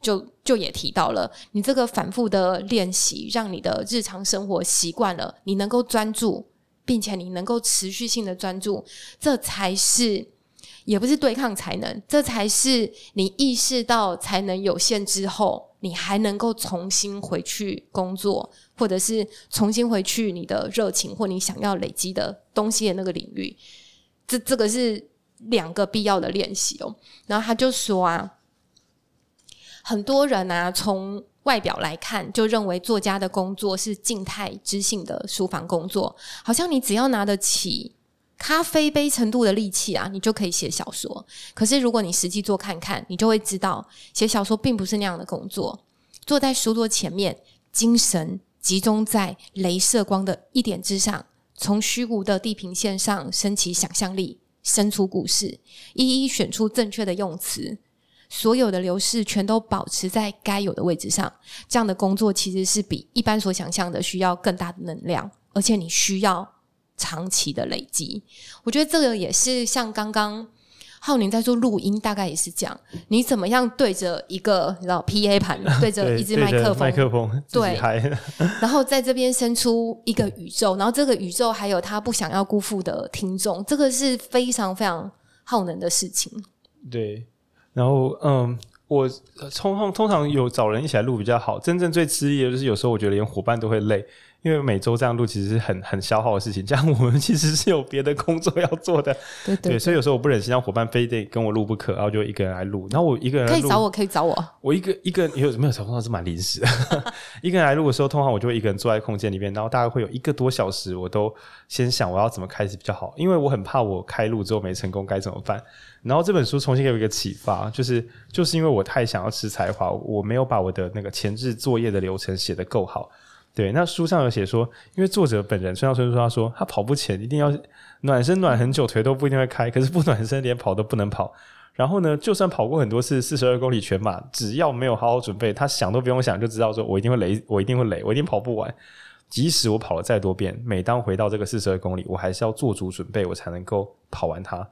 就就也提到了，你这个反复的练习，让你的日常生活习惯了，你能够专注，并且你能够持续性的专注，这才是也不是对抗才能，这才是你意识到才能有限之后，你还能够重新回去工作。或者是重新回去你的热情或你想要累积的东西的那个领域，这这个是两个必要的练习哦。然后他就说啊，很多人啊，从外表来看，就认为作家的工作是静态知性的书房工作，好像你只要拿得起咖啡杯程度的力气啊，你就可以写小说。可是如果你实际做看看，你就会知道，写小说并不是那样的工作。坐在书桌前面，精神。集中在镭射光的一点之上，从虚无的地平线上升起想象力，生出故事，一一选出正确的用词，所有的流逝全都保持在该有的位置上。这样的工作其实是比一般所想象的需要更大的能量，而且你需要长期的累积。我觉得这个也是像刚刚。浩宁在做录音，大概也是这样。你怎么样对着一个你知道 PA 盘，对着一支麦克风，麦克风对，然后在这边生出一个宇宙，然后这个宇宙还有他不想要辜负的听众，这个是非常非常耗能的事情。对，然后嗯，我通通通常有找人一起来录比较好。真正最吃力的就是有时候我觉得连伙伴都会累。因为每周这样录其实是很很消耗的事情，这样我们其实是有别的工作要做的，对对，所以有时候我不忍心让伙伴非得跟我录不可，然后就一个人来录，然后我一个人录可以找我，可以找我，我一个一个有没有时候通常是蛮临时的，一个人来录的时候，通常我就会一个人坐在空间里面，然后大概会有一个多小时，我都先想我要怎么开始比较好，因为我很怕我开录之后没成功该怎么办。然后这本书重新给我一个启发，就是就是因为我太想要吃才华，我没有把我的那个前置作业的流程写得够好。对，那书上有写说，因为作者本人村上春树说，他说他跑步前一定要暖身暖很久，腿都不一定会开，可是不暖身连跑都不能跑。然后呢，就算跑过很多次四十二公里全马，只要没有好好准备，他想都不用想就知道说，我一定会累，我一定会累，我一定跑不完。即使我跑了再多遍，每当回到这个四十二公里，我还是要做足准备，我才能够跑完它。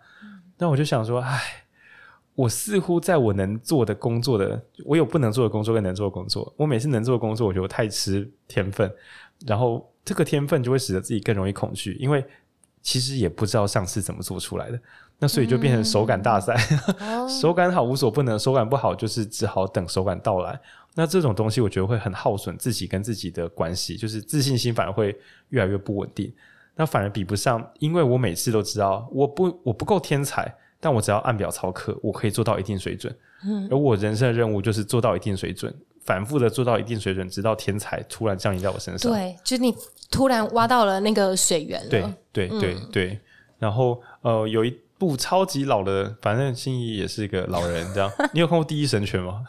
那我就想说，唉。我似乎在我能做的工作的，我有不能做的工作跟能做的工作。我每次能做的工作，我觉得我太吃天分，然后这个天分就会使得自己更容易恐惧，因为其实也不知道上次怎么做出来的，那所以就变成手感大赛。嗯、手感好无所不能，手感不好就是只好等手感到来。那这种东西我觉得会很耗损自己跟自己的关系，就是自信心反而会越来越不稳定。那反而比不上，因为我每次都知道我不我不够天才。但我只要按表操课，我可以做到一定水准。嗯，而我人生的任务就是做到一定水准，反复的做到一定水准，直到天才突然降临在我身上。对，就是你突然挖到了那个水源了。对对对对，对。然后呃，有一部超级老的，反正心仪也是一个老人，这样。你有看过《第一神拳》吗？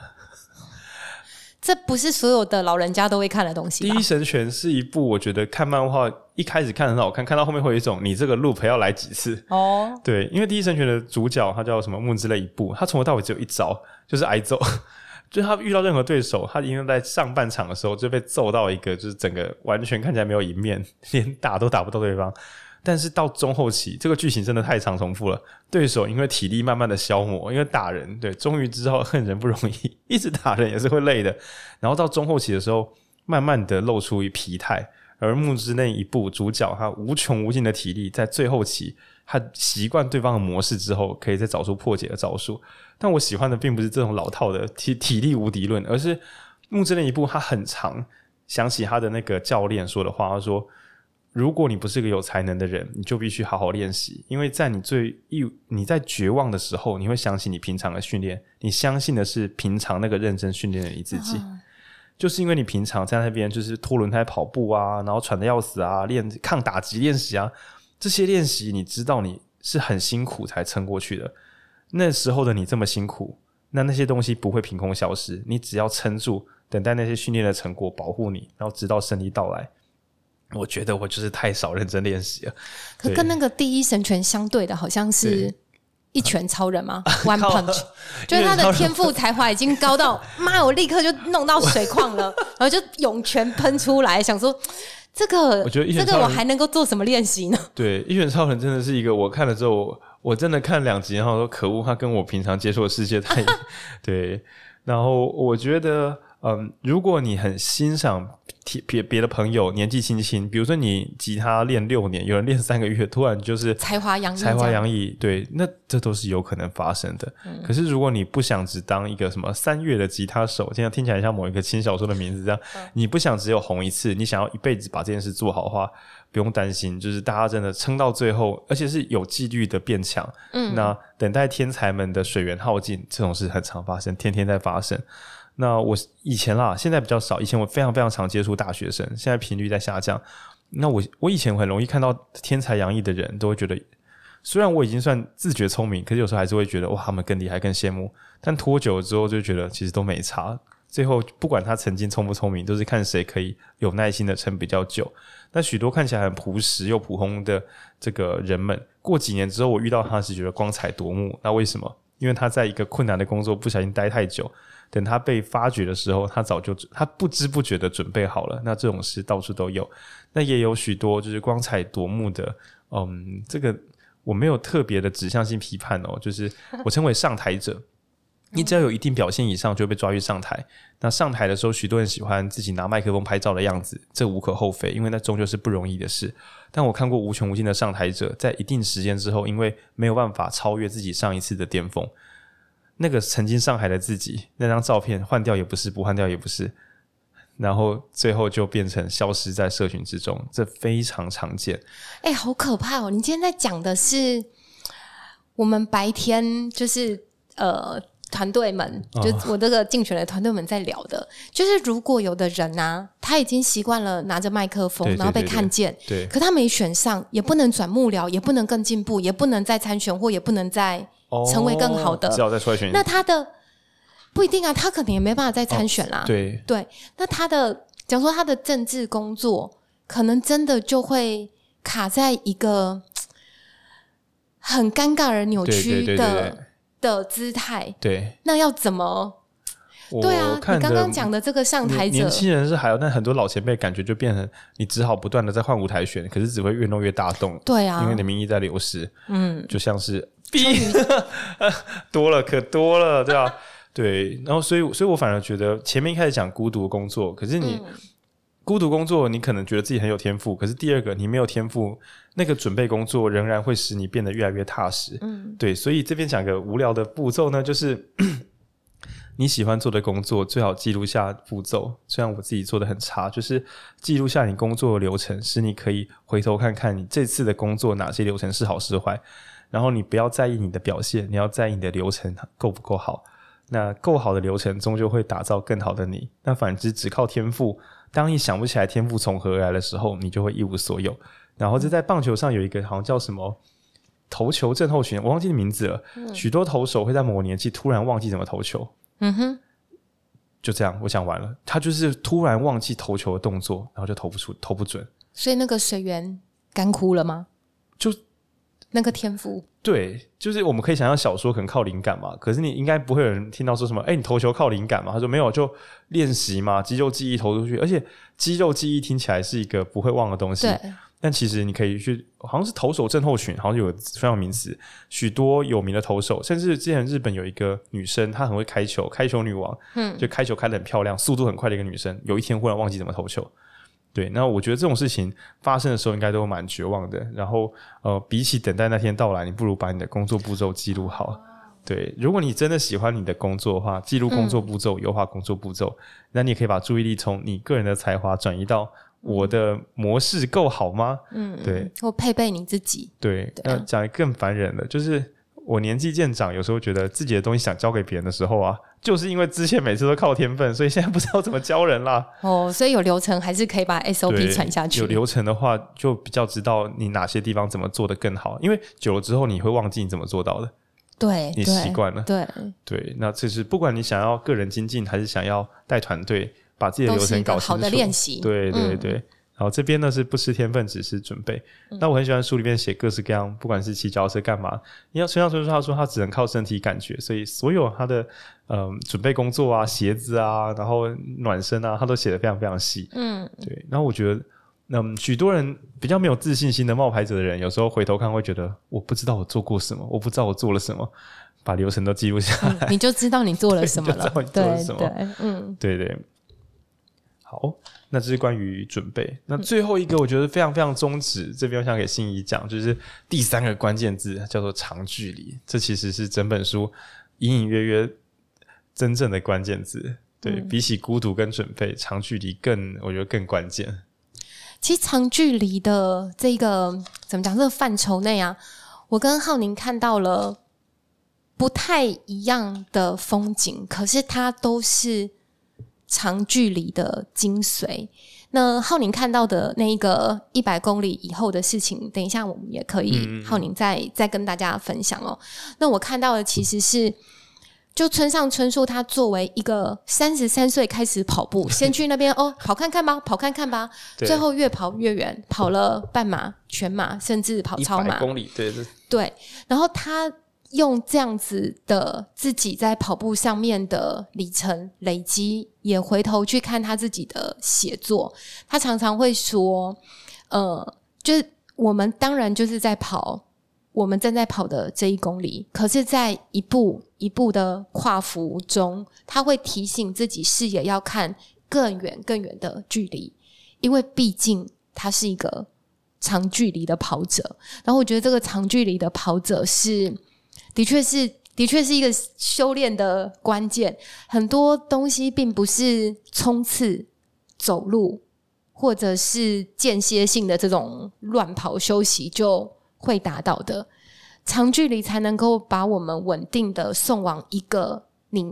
这不是所有的老人家都会看的东西。《第一神拳》是一部我觉得看漫画一开始看很好看，看到后面会有一种你这个 loop 要来几次哦。对，因为《第一神拳》的主角他叫什么木之泪一步，他从头到尾只有一招，就是挨揍。就他遇到任何对手，他因为在上半场的时候就被揍到一个，就是整个完全看起来没有赢面，连打都打不到对方。但是到中后期，这个剧情真的太常重复了。对手因为体力慢慢的消磨，因为打人，对，终于知道恨人不容易，一直打人也是会累的。然后到中后期的时候，慢慢的露出一疲态。而木之那一部主角，他无穷无尽的体力，在最后期，他习惯对方的模式之后，可以再找出破解的招数。但我喜欢的并不是这种老套的体体力无敌论，而是木之那一部，他很长。想起他的那个教练说的话，他说。如果你不是个有才能的人，你就必须好好练习，因为在你最一你在绝望的时候，你会想起你平常的训练，你相信的是平常那个认真训练的你自己，啊、就是因为你平常在那边就是拖轮胎跑步啊，然后喘的要死啊，练抗打击练习啊，这些练习你知道你是很辛苦才撑过去的，那时候的你这么辛苦，那那些东西不会凭空消失，你只要撑住，等待那些训练的成果保护你，然后直到胜利到来。我觉得我就是太少认真练习了。可跟那个第一神拳相对的，好像是一拳超人吗？One Punch，就是他的天赋才华已经高到，妈，我立刻就弄到水矿了，然后就涌泉喷出来，想说这个我觉得这个我还能够做什么练习呢？对，一拳超人真的是一个，我看了之后，我，真的看两集，然后说可恶，他跟我平常接触的世界太对。然后我觉得，嗯，如果你很欣赏。别别的朋友年纪轻轻，比如说你吉他练六年，有人练三个月，突然就是才华洋溢，才华洋溢，对，那这都是有可能发生的。嗯、可是如果你不想只当一个什么三月的吉他手，这样听起来像某一个轻小说的名字这样，嗯、你不想只有红一次，你想要一辈子把这件事做好的话，不用担心，就是大家真的撑到最后，而且是有纪律的变强。嗯，那等待天才们的水源耗尽，这种事很常发生，天天在发生。那我以前啦，现在比较少。以前我非常非常常接触大学生，现在频率在下降。那我我以前很容易看到天才洋溢的人，都会觉得，虽然我已经算自觉聪明，可是有时候还是会觉得哇，他们更厉害、更羡慕。但拖久了之后，就觉得其实都没差。最后不管他曾经聪不聪明，都是看谁可以有耐心的撑比较久。那许多看起来很朴实又普通的这个人们，过几年之后，我遇到他是觉得光彩夺目。那为什么？因为他在一个困难的工作不小心待太久。等他被发掘的时候，他早就他不知不觉的准备好了。那这种事到处都有，那也有许多就是光彩夺目的。嗯，这个我没有特别的指向性批判哦，就是我称为上台者。你只要有一定表现以上，就会被抓去上台。那上台的时候，许多人喜欢自己拿麦克风拍照的样子，这无可厚非，因为那终究是不容易的事。但我看过无穷无尽的上台者，在一定时间之后，因为没有办法超越自己上一次的巅峰。那个曾经上海的自己，那张照片换掉也不是，不换掉也不是，然后最后就变成消失在社群之中，这非常常见。哎、欸，好可怕哦！你今天在讲的是我们白天就是呃团队们，就我这个竞选的团队们在聊的，哦、就是如果有的人啊，他已经习惯了拿着麦克风，对对对对，然后被看见，对，可他没选上，也不能转幕僚，也不能更进步，也不能再参选，或也不能再。成为更好的，只好再出来选。那他的不一定啊，他可能也没办法再参选啦。哦、对对，那他的，假如说他的政治工作，可能真的就会卡在一个很尴尬而扭曲的的姿态。对，那要怎么？对啊，你刚刚讲的这个上台者，年轻人是还有，但很多老前辈感觉就变成你只好不断的在换舞台选，可是只会越弄越大洞。对啊，因为你的民意在流失。嗯，就像是。多了可多了，对吧？对，然后所以，所以我反而觉得前面一开始讲孤独工作，可是你、嗯、孤独工作，你可能觉得自己很有天赋，可是第二个你没有天赋，那个准备工作仍然会使你变得越来越踏实。嗯，对，所以这边讲个无聊的步骤呢，就是 你喜欢做的工作最好记录下步骤，虽然我自己做的很差，就是记录下你工作的流程，使你可以回头看看你这次的工作哪些流程是好是坏。然后你不要在意你的表现，你要在意你的流程够不够好。那够好的流程终究会打造更好的你。那反之，只靠天赋，当你想不起来天赋从何而来的时候，你就会一无所有。然后这在棒球上有一个好像叫什么投球症候群，我忘记名字了。嗯、许多投手会在某个年纪突然忘记怎么投球。嗯哼，就这样，我想完了。他就是突然忘记投球的动作，然后就投不出，投不准。所以那个水源干枯了吗？就。那个天赋，对，就是我们可以想象小说可能靠灵感嘛，可是你应该不会有人听到说什么，哎，你投球靠灵感嘛？他说没有，就练习嘛，肌肉记忆投出去，而且肌肉记忆听起来是一个不会忘的东西。对，但其实你可以去，好像是投手症候群，好像有非常名词，许多有名的投手，甚至之前日本有一个女生，她很会开球，开球女王，嗯，就开球开得很漂亮，速度很快的一个女生，有一天忽然忘记怎么投球。对，那我觉得这种事情发生的时候，应该都蛮绝望的。然后，呃，比起等待那天到来，你不如把你的工作步骤记录好。对，如果你真的喜欢你的工作的话，记录工作步骤，优化工作步骤，那你也可以把注意力从你个人的才华转移到我的模式够好吗？嗯，对，或配备你自己。对，那讲更烦人的，就是我年纪渐长，有时候觉得自己的东西想交给别人的时候啊。就是因为之前每次都靠天分，所以现在不知道怎么教人啦。哦，所以有流程还是可以把 SOP 传下去。有流程的话，就比较知道你哪些地方怎么做的更好。因为久了之后，你会忘记你怎么做到的。对，你习惯了。对对，那这是不管你想要个人精进，还是想要带团队，把自己的流程搞清楚。好的练习。对对对。嗯然后这边呢是不吃天分，只是准备。嗯、那我很喜欢书里面写各式各样，不管是骑脚车干嘛，因为村上春树他说他只能靠身体感觉，所以所有他的嗯、呃、准备工作啊、鞋子啊，然后暖身啊，他都写得非常非常细。嗯，对。然后我觉得那么许多人比较没有自信心的冒牌者的人，有时候回头看会觉得，我不知道我做过什么，我不知道我做了什么，把流程都记录下来，嗯，你就知道你做了什么了。对，对，对，嗯，对对。好，那这是关于准备。那最后一个，我觉得非常非常宗旨，嗯、这边我想给心怡讲，就是第三个关键字叫做长距离。这其实是整本书隐隐约约真正的关键字。对、嗯、比起孤独跟准备，长距离更，我觉得更关键。其实长距离的这个怎么讲？这个范畴内啊，我跟浩宁看到了不太一样的风景，可是它都是长距离的精髓。那浩宁看到的那一个一百公里以后的事情，等一下我们也可以，嗯、浩宁再再跟大家分享哦。那我看到的其实是。就村上春树，他作为一个三十三岁开始跑步，先去那边哦，跑看看吧，跑看看吧，最后越跑越远，跑了半马、全马，甚至跑超马，公里，对对对。然后他用这样子的自己在跑步上面的里程累积，也回头去看他自己的写作，他常常会说，呃，就是我们当然就是在跑。我们正在跑的这一公里，可是，在一步一步的跨幅中，他会提醒自己视野要看更远、更远的距离，因为毕竟他是一个长距离的跑者。然后，我觉得这个长距离的跑者是，的确是，的确是一个修炼的关键。很多东西并不是冲刺、走路，或者是间歇性的这种乱跑休息就。会达到的长距离才能够把我们稳定的送往一个你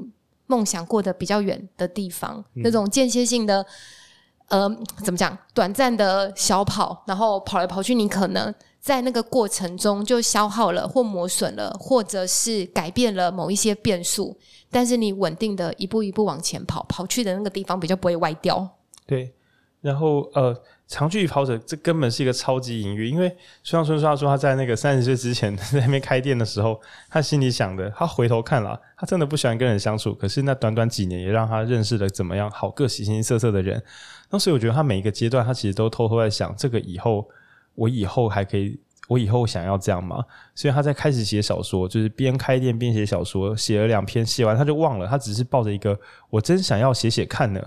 梦想过得比较远的地方。嗯、那种间歇性的，呃，怎么讲？短暂的小跑，然后跑来跑去，你可能在那个过程中就消耗了，或磨损了，或者是改变了某一些变数。但是你稳定的一步一步往前跑，跑去的那个地方比较不会歪掉。对，然后呃。长距离跑者，这根本是一个超级隐喻，因为村上春树说他在那个三十岁之前 在那边开店的时候，他心里想的，他回头看了，他真的不喜欢跟人相处，可是那短短几年也让他认识了怎么样好个形形色色的人。那所以我觉得他每一个阶段，他其实都偷偷在想，这个以后我以后还可以，我以后想要这样吗？所以他在开始写小说，就是边开店边写小说，写了两篇，写完他就忘了，他只是抱着一个我真想要写写看呢。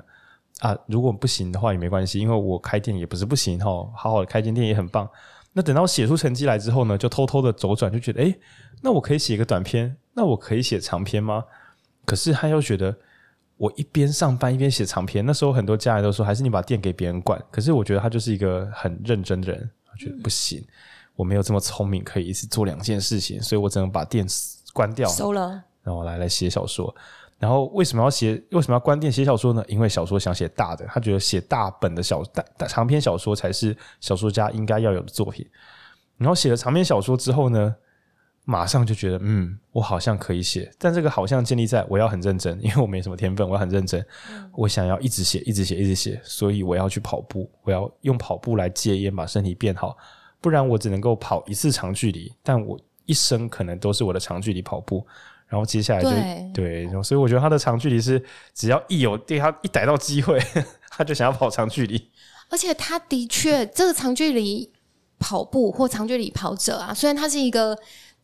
啊，如果不行的话也没关系，因为我开店也不是不行哈，好好的开间店也很棒。那等到写出成绩来之后呢，就偷偷的周转，就觉得，诶，那我可以写一个短篇，那我可以写长篇吗？可是他又觉得，我一边上班一边写长篇，那时候很多家人都说，还是你把店给别人管。可是我觉得他就是一个很认真的人，觉得不行，我没有这么聪明，可以一次做两件事情，所以我只能把店关掉，收了，然后来来写小说。然后为什么要写？为什么要关店写小说呢？因为小说想写大的，他觉得写大本的小大大长篇小说才是小说家应该要有的作品。然后写了长篇小说之后呢，马上就觉得，嗯，我好像可以写，但这个好像建立在我要很认真，因为我没什么天分，我要很认真，我想要一直写，一直写，一直写，所以我要去跑步，我要用跑步来戒烟，把身体变好，不然我只能够跑一次长距离，但我一生可能都是我的长距离跑步。然后接下来就对，对，所以我觉得他的长距离是只要一有对他一逮到机会，他就想要跑长距离。而且他的确，这个长距离跑步或长距离跑者啊，虽然他是一个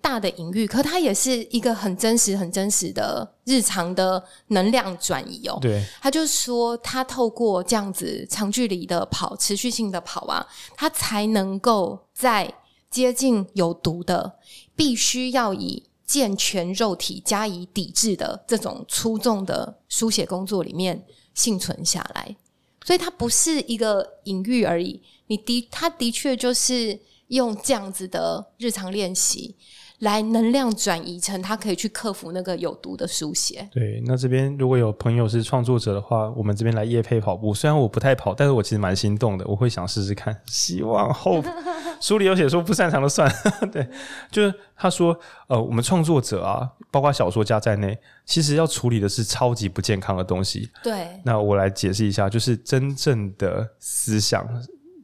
大的隐喻，可它也是一个很真实、很真实的日常的能量转移哦。对，他就说，他透过这样子长距离的跑，持续性的跑啊，他才能够在接近有毒的，必须要以。健全肉体加以抵制的这种粗重的书写工作里面幸存下来，所以它不是一个隐喻而已。你的，他的确就是用这样子的日常练习。来能量转移成他可以去克服那个有毒的书写。对，那这边如果有朋友是创作者的话，我们这边来夜配跑步。虽然我不太跑，但是我其实蛮心动的，我会想试试看。希望后 书里有写说不擅长的算。对，就是他说，呃，我们创作者啊，包括小说家在内，其实要处理的是超级不健康的东西。对。那我来解释一下，就是真正的思想，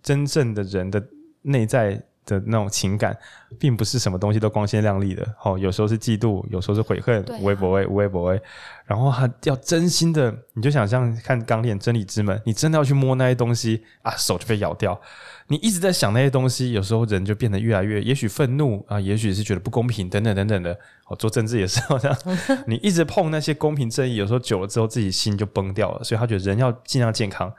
真正的人的内在的那种情感，并不是什么东西都光鲜亮丽的。哦，有时候是嫉妒，有时候是悔恨，微不微微不微。然后他要真心的，你就想象看《钢炼真理之门》，你真的要去摸那些东西啊，手就被咬掉。你一直在想那些东西，有时候人就变得越来越，也许愤怒啊，也许是觉得不公平，等等等等的。哦，做政治也是这样，你一直碰那些公平正义，有时候久了之后，自己心就崩掉了。所以他觉得人要尽量健康。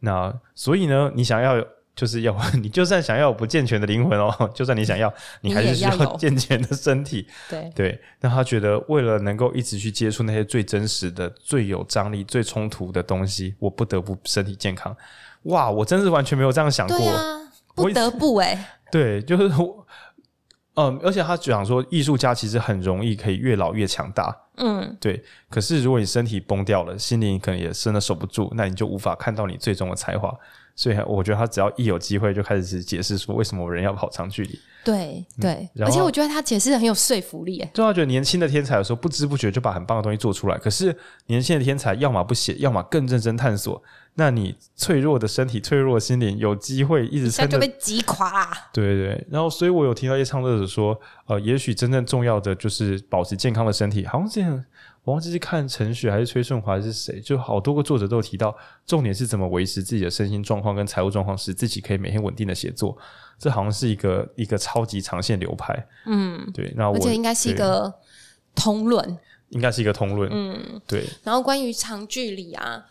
那所以呢，你想要就是要 你就算想要不健全的灵魂哦，就算你想要，你还是需要健全的身体。对对。那他觉得为了能够一直去接触那些最真实的、最有张力、最冲突的东西，我不得不身体健康。哇，我真是完全没有这样想过，啊、不得不哎、欸，对，就是我，嗯，而且他讲说，艺术家其实很容易可以越老越强大，嗯，对。可是如果你身体崩掉了，心灵可能也真的守不住，那你就无法看到你最终的才华。所以我觉得他只要一有机会，就开始解释说为什么人要跑长距离。对对、嗯，而且我觉得他解释的很有说服力。就他觉得年轻的天才有时候不知不觉就把很棒的东西做出来，可是年轻的天才要么不写，要么更认真探索。那你脆弱的身体、脆弱的心灵，有机会一直撑着，就被击垮啦。对对对，然后所以我有听到一些唱作者说，呃，也许真正重要的就是保持健康的身体，好像这样。我忘记是看陈雪还是崔顺华还是谁，就好多个作者都有提到，重点是怎么维持自己的身心状况跟财务状况，使自己可以每天稳定的写作。这好像是一个一个超级长线流派。嗯，对。那我而且应该是一个通论，应该是一个通论。嗯，对。然后关于长距离啊，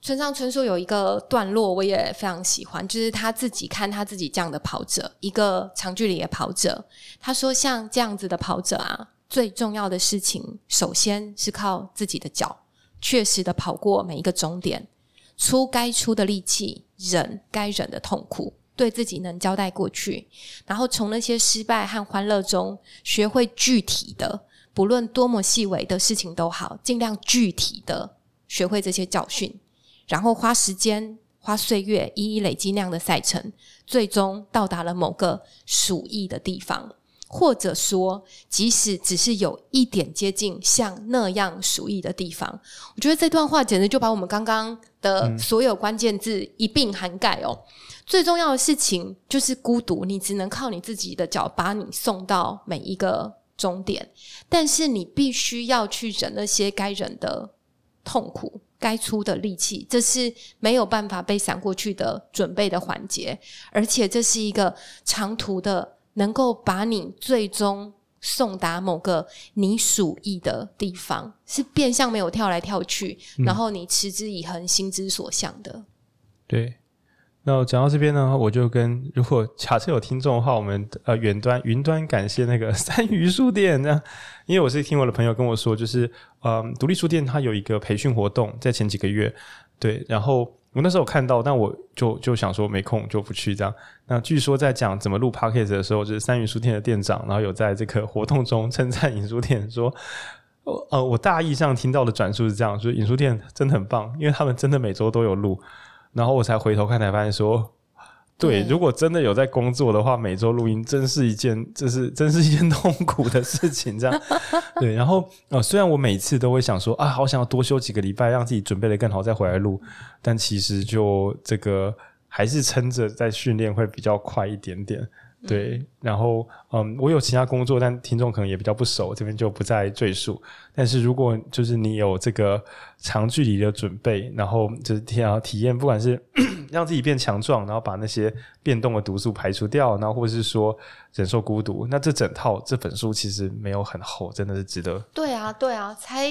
村上春树有一个段落我也非常喜欢，就是他自己看他自己这样的跑者，一个长距离的跑者，他说像这样子的跑者啊。最重要的事情，首先是靠自己的脚，确实的跑过每一个终点，出该出的力气，忍该忍的痛苦，对自己能交代过去，然后从那些失败和欢乐中学会具体的，不论多么细微的事情都好，尽量具体的学会这些教训，然后花时间、花岁月，一一累积那样的赛程，最终到达了某个鼠疫的地方。或者说，即使只是有一点接近像那样鼠疫的地方，我觉得这段话简直就把我们刚刚的所有关键字一并涵盖哦。嗯。最重要的事情就是孤独，你只能靠你自己的脚把你送到每一个终点，但是你必须要去忍那些该忍的痛苦、该出的力气，这是没有办法被闪过去的准备的环节，而且这是一个长途的。能够把你最终送达某个你属意的地方，是变相没有跳来跳去，嗯、然后你持之以恒、心之所向的。对，那讲到这边呢，我就跟如果假设有听众的话，我们呃远端云端感谢那个三余书店这样，因为我是听我的朋友跟我说，就是嗯、呃，独立书店它有一个培训活动，在前几个月，对，然后。我那时候看到，但我就就想说没空就不去这样。那据说在讲怎么录 podcast 的时候，就是三云书店的店长，然后有在这个活动中称赞影书店说，呃，我大意上听到的转述是这样，就是影书店真的很棒，因为他们真的每周都有录。然后我才回头看才发现说。对，如果真的有在工作的话，每周录音真是一件，这是 真是一件痛苦的事情。这样，对。然后，呃，虽然我每次都会想说，啊，好想要多休几个礼拜，让自己准备的更好，再回来录，但其实就这个还是撑着在训练会比较快一点点。对，然后嗯，我有其他工作，但听众可能也比较不熟，这边就不再赘述。但是如果就是你有这个长距离的准备，然后就是体体验，不管是 让自己变强壮，然后把那些变动的毒素排除掉，然后或者是说忍受孤独，那这整套这本书其实没有很厚，真的是值得。对啊，对啊，才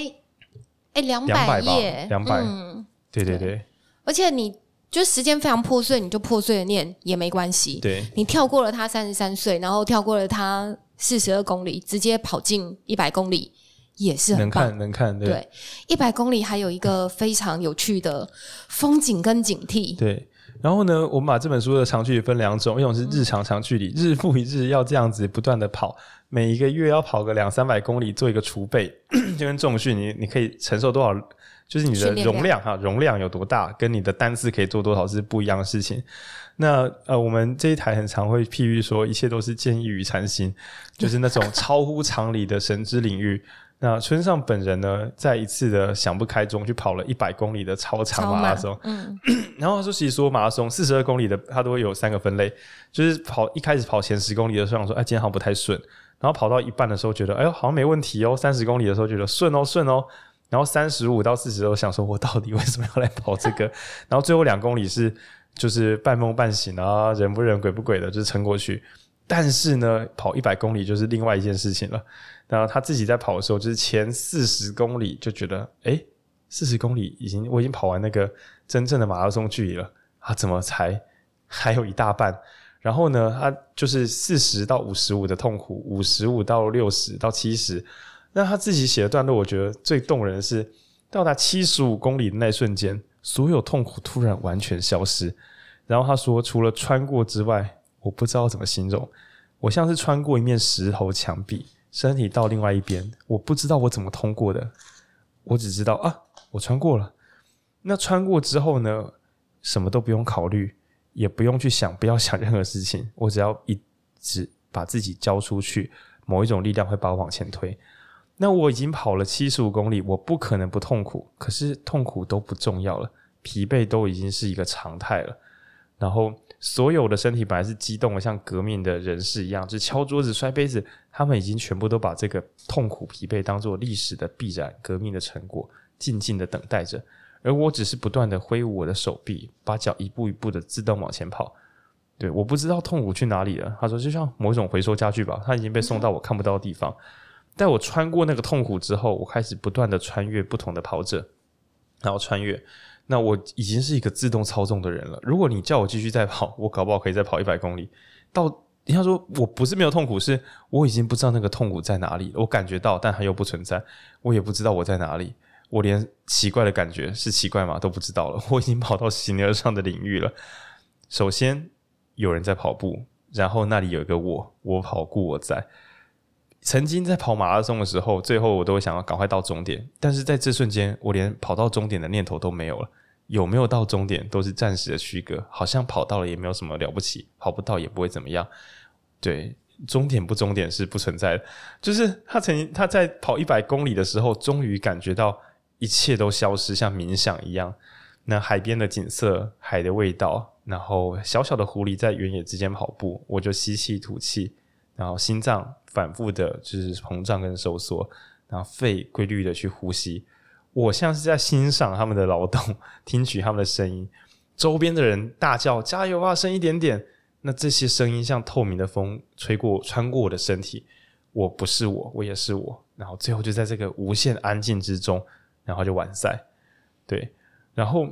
哎两百页，两百，嗯，对对对，而且你。就时间非常破碎，你就破碎的念也没关系。对，你跳过了他三十三岁，然后跳过了他四十二公里，直接跑进一百公里也是很棒。能看能看，对。一百公里还有一个非常有趣的风景跟警惕。对，然后呢，我们把这本书的长距离分两种，一种是日常长距离，日复一日要这样子不断的跑，每一个月要跑个两三百公里，做一个储备，就跟重训，你你可以承受多少？就是你的容量哈，容量有多大，跟你的单次可以做多少是不一样的事情。那呃，我们这一台很常会譬喻说，一切都是建议与禅心，就是那种超乎常理的神之领域。那村上本人呢，在一次的想不开中去跑了一百公里的超长马拉松。嗯，然后他说，其实说马拉松四十二公里的，他都会有三个分类，就是跑一开始跑前十公里的时候，想说，哎，今天好像不太顺。然后跑到一半的时候，觉得，哎呦，好像没问题哦。三十公里的时候，觉得顺哦，顺哦。然后三十五到四十，我想说，我到底为什么要来跑这个？然后最后两公里是就是半梦半醒啊，人不人鬼不鬼的，就是撑过去。但是呢，跑一百公里就是另外一件事情了。然后他自己在跑的时候，就是前四十公里就觉得，诶，四十公里已经我已经跑完那个真正的马拉松距离了，啊怎么才还有一大半？然后呢，他就是四十到五十五的痛苦，五十五到六十到七十。那他自己写的段落，我觉得最动人的是到达七十五公里的那一瞬间，所有痛苦突然完全消失。然后他说，除了穿过之外。我不知道怎么形容，我像是穿过一面石头墙壁，身体到另外一边，我不知道我怎么通过的，我只知道啊，我穿过了。那穿过之后呢，什么都不用考虑，也不用去想，不要想任何事情，我只要一直把自己交出去，某一种力量会把我往前推。那我已经跑了七十五公里，我不可能不痛苦，可是痛苦都不重要了，疲惫都已经是一个常态了，然后。所有的身体本来是激动的，像革命的人士一样，就敲桌子、摔杯子。他们已经全部都把这个痛苦、疲惫当做历史的必然、革命的成果，静静的等待着。而我只是不断的挥舞我的手臂，把脚一步一步的自动往前跑。对，我不知道痛苦去哪里了。他说，就像某种回收家具吧，它已经被送到我看不到的地方。在我穿过那个痛苦之后，我开始不断的穿越不同的跑者，然后穿越。那我已经是一个自动操纵的人了。如果你叫我继续再跑，我搞不好可以再跑一百公里。到你要说我不是没有痛苦，是我已经不知道那个痛苦在哪里。我感觉到，但它又不存在。我也不知道我在哪里。我连奇怪的感觉是奇怪吗？都不知道了。我已经跑到形而上的领域了。首先有人在跑步，然后那里有一个我，我跑故我在。曾经在跑马拉松的时候，最后我都会想要赶快到终点，但是在这瞬间，我连跑到终点的念头都没有了。有没有到终点都是暂时的区隔，好像跑到了也没有什么了不起，跑不到也不会怎么样。对，终点不终点是不存在的。就是他曾经他在跑一百公里的时候，终于感觉到一切都消失，像冥想一样。那海边的景色，海的味道，然后小小的狐狸在原野之间跑步，我就吸气吐气，然后心脏反复的就是膨胀跟收缩，然后肺规律的去呼吸。我像是在欣赏他们的劳动，听取他们的声音。周边的人大叫：“加油啊，深一点点！”那这些声音像透明的风，吹过、穿过我的身体。我不是我，我也是我。然后最后就在这个无限安静之中，然后就完赛。对，然后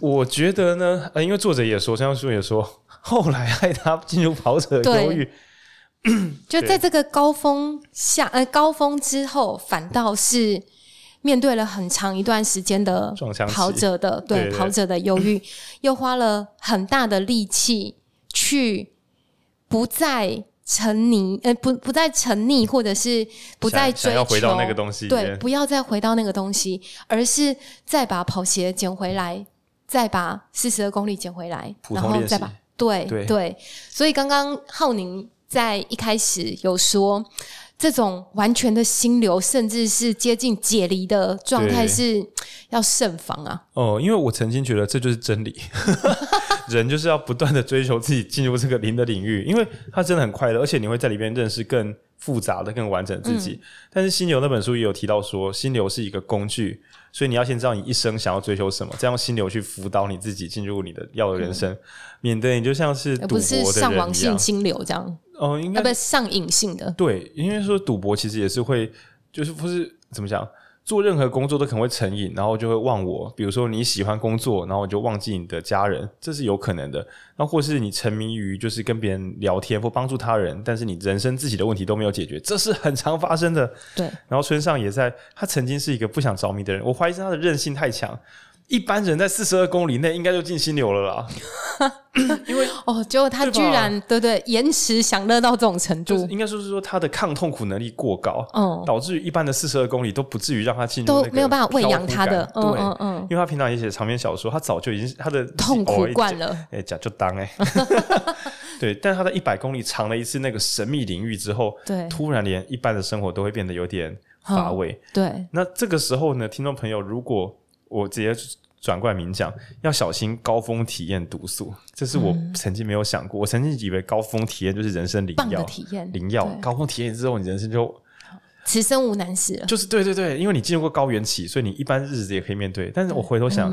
我觉得呢，呃，因为作者也说，像书也说，后来害他进入跑者忧郁。就在这个高峰下，呃，高峰之后，反倒是。面对了很长一段时间的跑者的对，跑者的忧郁，又花了很大的力气去不再沉溺，呃，不不再沉溺，或者是不再追求要回到那个东西，对，不要再回到那个东西，而是再把跑鞋捡回来，再把四十二公里捡回来，然后再把对对，对，所以刚刚浩宁在一开始有说。这种完全的心流，甚至是接近解离的状态，是要慎防啊！哦，因为我曾经觉得这就是真理，人就是要不断的追求自己进入这个灵的领域，因为他真的很快乐，而且你会在里面认识更复杂的、更完整的自己。嗯、但是心流那本书也有提到说，心流是一个工具，所以你要先知道你一生想要追求什么，这样心流去辅导你自己进入你的要的人生，嗯、免得你就像是赌博的人一样，不是上网性心流这样。哦，应该上瘾性的。对，因为说赌博其实也是会，就是不是怎么讲，做任何工作都可能会成瘾，然后就会忘我。比如说你喜欢工作，然后就忘记你的家人，这是有可能的。那或是你沉迷于就是跟别人聊天或帮助他人，但是你人生自己的问题都没有解决，这是很常发生的。对。然后村上也在，他曾经是一个不想着迷的人，我怀疑是他的韧性太强。一般人在四十二公里内应该就进心流了啦，因为哦，结果他居然对，对对延迟享乐到这种程度，应该说是说他的抗痛苦能力过高，嗯，导致于一般的四十二公里都不至于让他进入都没有办法喂养他的，对，嗯嗯，嗯，因为他平常也写长篇小说，他早就已经他的痛苦惯了，哎，假就当哎，对，但他在一百公里尝了一次那个神秘领域之后，对，突然连一般的生活都会变得有点乏味。嗯、对，那这个时候呢，听众朋友，如果我直接转过来明讲，要小心高峰体验毒素，这是我曾经没有想过。嗯、我曾经以为高峰体验就是人生灵药，体验灵药。高峰体验之后，你人生就此生无难事了。就是对对对，因为你进入过高原期，所以你一般日子也可以面对。但是我回头想，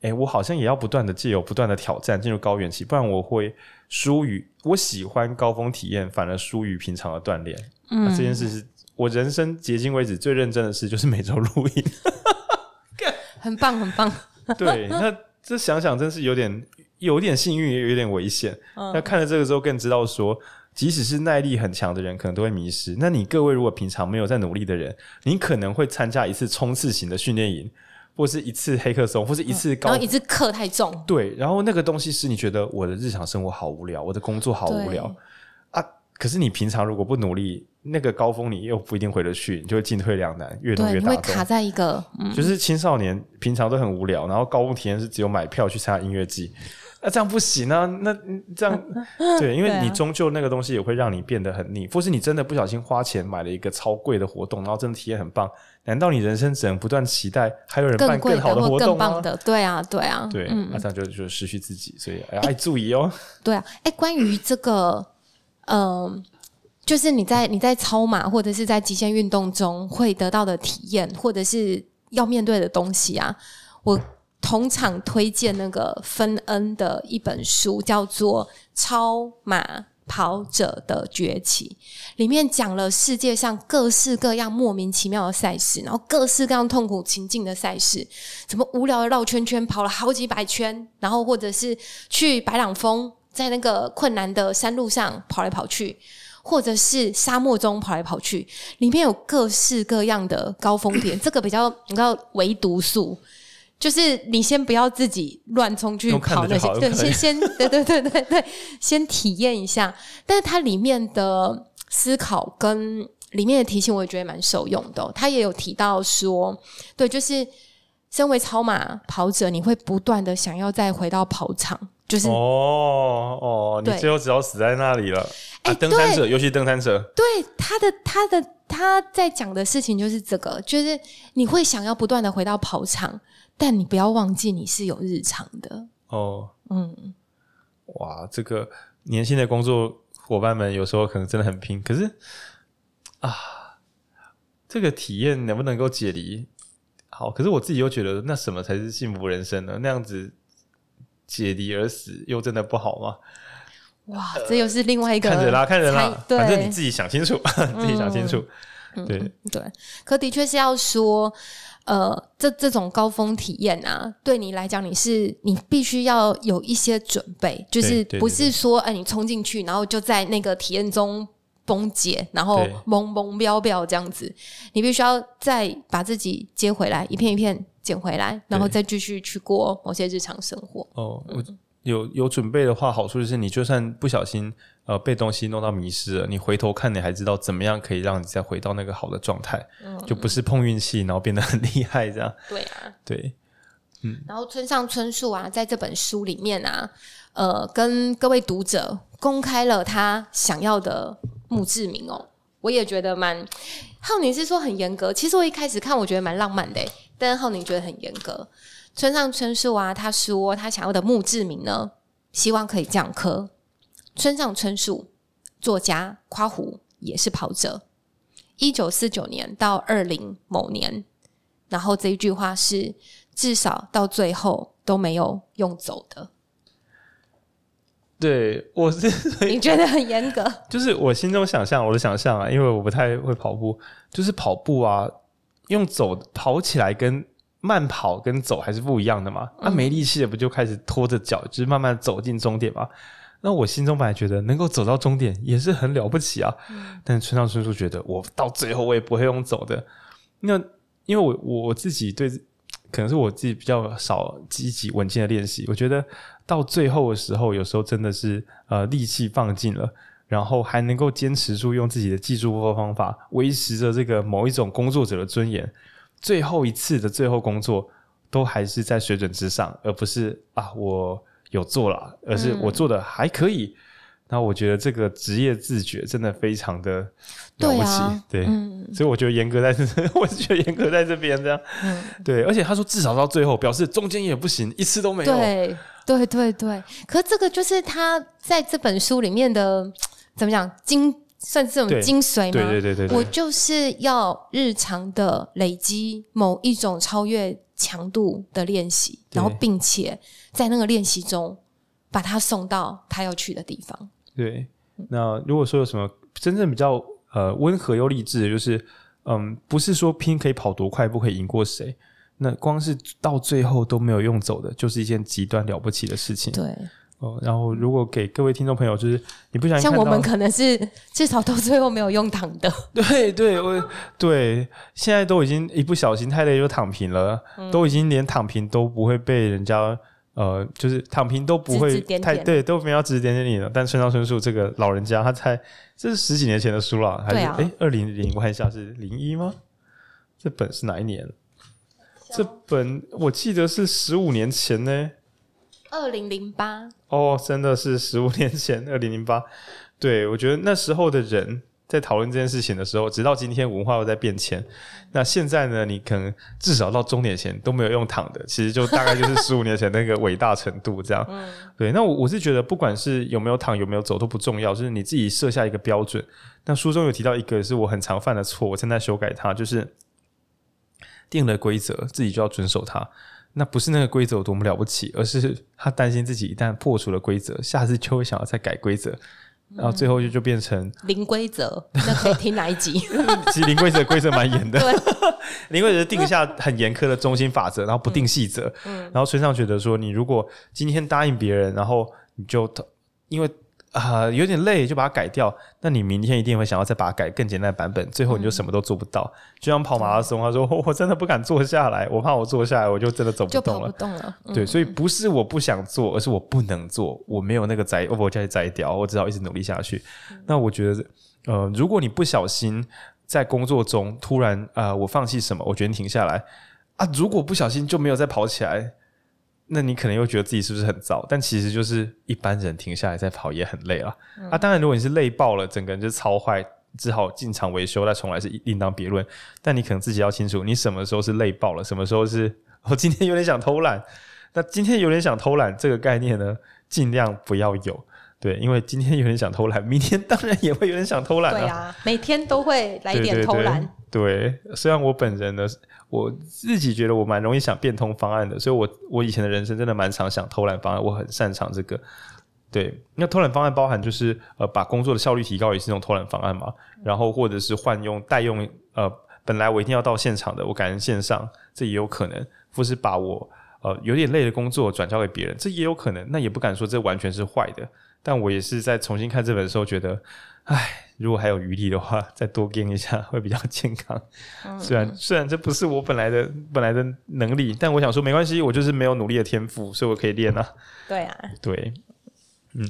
哎，我好像也要不断的借由不断的挑战进入高原期，不然我会疏于我喜欢高峰体验，反而疏于平常的锻炼。嗯，这件事是我人生迄今为止最认真的事，就是每周录音。很棒，很棒。对，那这想想真是有点有点幸运，也有点危险。嗯、那看了这个之后，更知道说，即使是耐力很强的人，可能都会迷失。那你各位如果平常没有在努力的人，你可能会参加一次冲刺型的训练营，或是一次黑客松，或是一次高，嗯、然后一次课太重。对，然后那个东西是你觉得我的日常生活好无聊，我的工作好无聊啊。可是你平常如果不努力，那个高峰你又不一定回得去，你就会进退两难，越弄越大。你会卡在一个，嗯、就是青少年平常都很无聊，然后高峰体验是只有买票去参加音乐季，那、啊、这样不行啊！那这样 对，因为你终究那个东西也会让你变得很腻，或是你真的不小心花钱买了一个超贵的活动，然后真的体验很棒，难道你人生只能不断期待还有人办更好的活动吗？对啊，对啊，对，那、嗯啊、这样就就失去自己，所以要注意哦。对啊，哎，关于这个，嗯、呃。就是你在你在超马或者是在极限运动中会得到的体验，或者是要面对的东西啊，我同场推荐那个芬恩的一本书，叫做《超马跑者的崛起》，里面讲了世界上各式各样莫名其妙的赛事，然后各式各样痛苦情境的赛事，什么无聊的绕圈圈跑了好几百圈，然后或者是去白朗峰，在那个困难的山路上跑来跑去。或者是沙漠中跑来跑去，里面有各式各样的高峰点。这个比较你知道，微毒素，就是你先不要自己乱冲去跑那些，对，先 先对对对对对，先体验一下。但是它里面的思考跟里面的提醒，我也觉得蛮受用的哦。他也有提到说，对，就是身为超马跑者，你会不断的想要再回到跑场。就是哦哦，你最后只要死在那里了。哎、欸啊，登山者，尤其登山者，对他的他的他在讲的事情就是这个，就是你会想要不断的回到跑场，但你不要忘记你是有日常的。哦，嗯，哇，这个年轻的工作伙伴们有时候可能真的很拼，可是啊，这个体验能不能够解离？好，可是我自己又觉得，那什么才是幸福人生呢？那样子。解离而死，又真的不好吗？哇，这又是另外一个看着啦，看着啦，反正你自己想清楚，嗯、自己想清楚。对、嗯、对，可的确是要说，呃，这这种高峰体验啊，对你来讲，你是你必须要有一些准备，就是不是说，哎、呃，你冲进去，然后就在那个体验中崩解，然后懵懵飙飙这样子，你必须要再把自己接回来，一片一片。捡回来，然后再继续去过某些日常生活。哦，我有有准备的话，好处就是你就算不小心呃被东西弄到迷失了，你回头看你还知道怎么样可以让你再回到那个好的状态，嗯、就不是碰运气，然后变得很厉害这样。对啊，对，嗯。然后村上春树啊，在这本书里面啊，呃，跟各位读者公开了他想要的墓志铭哦，我也觉得蛮。浩宁是说很严格，其实我一开始看我觉得蛮浪漫的。但浩宁觉得很严格。村上春树啊，他说他想要的墓志铭呢，希望可以这样刻：村上春树，作家，夸胡也是跑者。一九四九年到二零某年，然后这一句话是至少到最后都没有用走的。对，我是 你觉得很严格？就是我心中想象，我的想象啊，因为我不太会跑步，就是跑步啊。用走跑起来跟慢跑跟走还是不一样的嘛？那、嗯啊、没力气的不就开始拖着脚，就是慢慢走进终点嘛？那我心中本来觉得能够走到终点也是很了不起啊。嗯、但村上春树觉得我到最后我也不会用走的。那因为我我自己对，可能是我自己比较少积极稳健的练习。我觉得到最后的时候，有时候真的是呃力气放尽了。然后还能够坚持住，用自己的技术或方法维持着这个某一种工作者的尊严，最后一次的最后工作都还是在水准之上，而不是啊我有做了，而是我做的还可以。嗯、然后我觉得这个职业自觉真的非常的了不起，对，啊、对、嗯，所以我觉得严格在这，我是觉得严格在这边这样，嗯，对，而且他说至少到最后，表示中间也不行，一次都没有，对，对，对，对。可是这个就是他在这本书里面的怎么讲精，算是这种精髓吗？对对对对，对，我就是要日常的累积某一种超越强度的练习，然后并且在那个练习中把他送到他要去的地方。对，那如果说有什么真正比较呃温和又励志的，就是嗯，不是说拼可以跑多快，不可以赢过谁，那光是到最后都没有用走的，就是一件极端了不起的事情。对，哦，然后如果给各位听众朋友，就是你不想像我们可能是至少到最后没有用躺的。对对，我对现在都已经一不小心太累就躺平了，嗯，都已经连躺平都不会被人家。呃，就是躺平都不会太对，都没有指指点点你了。但村上春树这个老人家，他才这是十几年前的书了，还是哎二零零？我看一下是零一吗？这本是哪一年？这本我记得是十五年前呢，二零零八。哦，真的是十五年前，二零零八。对，我觉得那时候的人。在讨论这件事情的时候，直到今天文化又在变迁。那现在呢？你可能至少到终点前都没有用躺的，其实就大概就是 十五年前那个伟大程度这样。嗯、对，那我我是觉得，不管是有没有躺，有没有走都不重要，就是你自己设下一个标准。那书中有提到一个是我很常犯的错，我正在修改它，就是定了规则，自己就要遵守它。那不是那个规则有多么了不起，而是他担心自己一旦破除了规则，下次就会想要再改规则。然后最后就就变成零规则，那可以听哪一集？其实零规则规则蛮严的，零规则定下很严苛的中心法则，然后不定细则。嗯，然后村上觉得说，你如果今天答应别人，然后你就因为。啊、呃，有点累，就把它改掉。那你明天一定会想要再把它改更简单的版本，最后你就什么都做不到。嗯、就像跑马拉松，他说我真的不敢坐下来，我怕我坐下来我就真的走不动了。不动了。对、嗯，所以不是我不想做，而是我不能做，我没有那个摘，我叫你摘掉，我只好一直努力下去。嗯、那我觉得，呃，如果你不小心在工作中突然啊、呃，我放弃什么，我决定停下来啊，如果不小心就没有再跑起来。那你可能又觉得自己是不是很糟？但其实就是一般人停下来再跑也很累了。嗯、啊，当然，如果你是累爆了，整个人就超坏，只好进厂维修，再重来是另当别论。但你可能自己要清楚，你什么时候是累爆了，什么时候是我今天有点想偷懒。那今天有点想偷懒这个概念呢，尽量不要有。对，因为今天有点想偷懒，明天当然也会有点想偷懒啊。对啊，每天都会来一点偷懒。对，虽然我本人呢。我自己觉得我蛮容易想变通方案的，所以我我以前的人生真的蛮常想偷懒方案，我很擅长这个。对，那偷懒方案包含就是呃把工作的效率提高，也是一种偷懒方案嘛。然后或者是换用代用呃本来我一定要到现场的，我改成线上，这也有可能。或是把我呃有点累的工作转交给别人，这也有可能。那也不敢说这完全是坏的，但我也是在重新看这本的时候觉得，唉。如果还有余力的话，再多练一下会比较健康。嗯、虽然虽然这不是我本来的本来的能力，但我想说没关系，我就是没有努力的天赋，所以我可以练啊。对啊，对，嗯。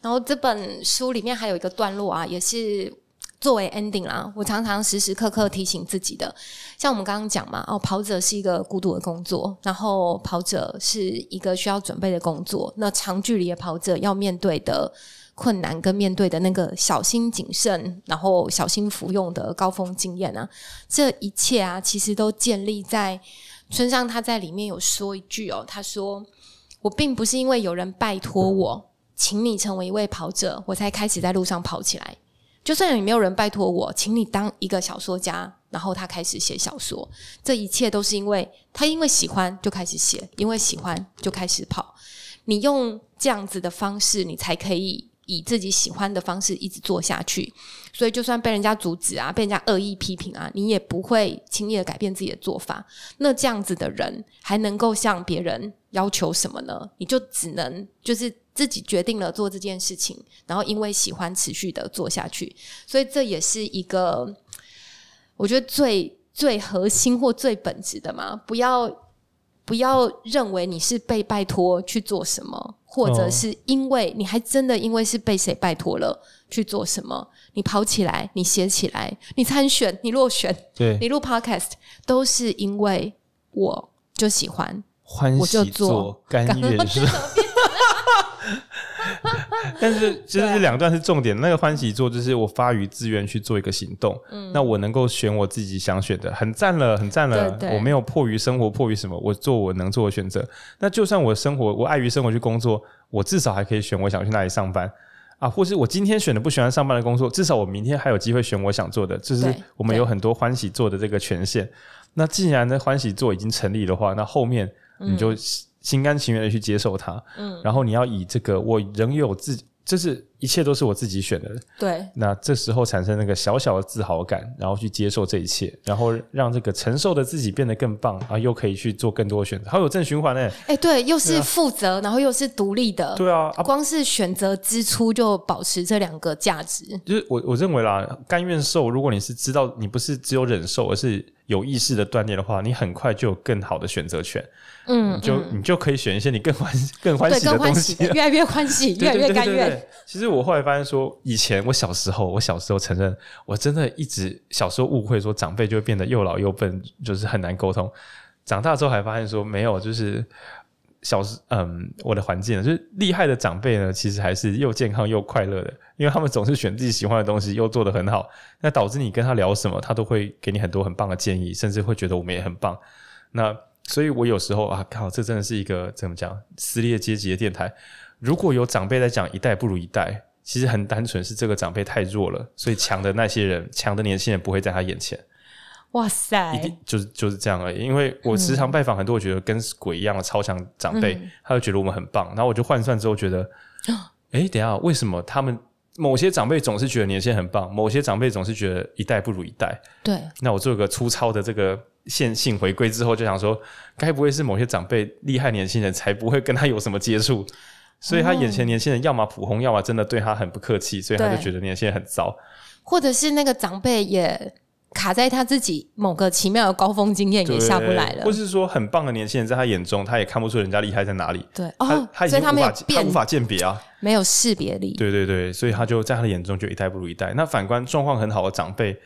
然后这本书里面还有一个段落啊，也是作为 ending 啦。我常常时时刻刻提醒自己的，像我们刚刚讲嘛，哦，跑者是一个孤独的工作，然后跑者是一个需要准备的工作，那长距离的跑者要面对的。困难跟面对的那个小心谨慎，然后小心服用的高峰经验啊，这一切啊，其实都建立在村上他在里面有说一句哦，他说：“我并不是因为有人拜托我，请你成为一位跑者，我才开始在路上跑起来。就算你没有人拜托我，请你当一个小说家，然后他开始写小说，这一切都是因为他因为喜欢就开始写，因为喜欢就开始跑。你用这样子的方式，你才可以。”以自己喜欢的方式一直做下去，所以就算被人家阻止啊，被人家恶意批评啊，你也不会轻易的改变自己的做法。那这样子的人还能够向别人要求什么呢？你就只能就是自己决定了做这件事情，然后因为喜欢持续的做下去。所以这也是一个我觉得最最核心或最本质的嘛，不要。不要认为你是被拜托去做什么，或者是因为你还真的因为是被谁拜托了去做什么。你跑起来，你写起来，你参选，你落选，对，你录 podcast 都是因为我就喜欢，欢喜做，我就做，甘愿 是。但是其实这两段是重点。那个欢喜做就是我发于自愿去做一个行动，嗯，那我能够选我自己想选的，很赞了，很赞了。对对，我没有迫于生活，迫于什么，我做我能做的选择。那就算我生活，我碍于生活去工作，我至少还可以选我想去哪里上班啊，或是我今天选的不喜欢上班的工作，至少我明天还有机会选我想做的。就是我们有很多欢喜做的这个权限。那既然呢欢喜做已经成立的话，那后面你就。嗯心甘情愿的去接受它，嗯，然后你要以这个我仍有自己，就是一切都是我自己选的，对。那这时候产生那个小小的自豪感，然后去接受这一切，然后让这个承受的自己变得更棒，然后又可以去做更多的选择，好有正循环呢。哎，对，又是负责，啊、然后又是独立的，对啊，光是选择支出就保持这两个价值。就是我我认为啦，甘愿受，如果你是知道你不是只有忍受，而是有意识的锻炼的话，你很快就有更好的选择权。嗯，你就、嗯、你就可以选一些你更欢 更欢喜的东西，越来越欢喜，越来越甘愿。其实我后来发现说，以前我小时候，我小时候承认，我真的一直小时候误会说长辈就会变得又老又笨，就是很难沟通。长大之后还发现说没有，就是小时嗯，我的环境就是厉害的长辈呢，其实还是又健康又快乐的，因为他们总是选自己喜欢的东西，又做得很好，那导致你跟他聊什么，他都会给你很多很棒的建议，甚至会觉得我们也很棒。那所以我有时候啊，靠，这真的是一个怎么讲撕裂阶级的电台。如果有长辈在讲一代不如一代，其实很单纯是这个长辈太弱了，所以强的那些人，强的年轻人不会在他眼前。哇塞，一定就是就是这样而已。因为我时常拜访很多我觉得跟鬼一样的超强长辈，嗯、他就觉得我们很棒。然后我就换算之后觉得，哎、欸，等一下，为什么他们某些长辈总是觉得年轻人很棒，某些长辈总是觉得一代不如一代？对。那我做一个粗糙的这个。线性回归之后，就想说，该不会是某些长辈厉害年轻人才不会跟他有什么接触？所以他眼前年轻人要么普通，要么真的对他很不客气，所以他就觉得年轻人很糟。或者是那个长辈也卡在他自己某个奇妙的高峰经验也下不来了，或是说很棒的年轻人在他眼中，他也看不出人家厉害在哪里。对，他、哦、他已经无法他，他无法鉴别啊，没有识别力。对对对，所以他就在他的眼中就一代不如一代。那反观状况很好的长辈。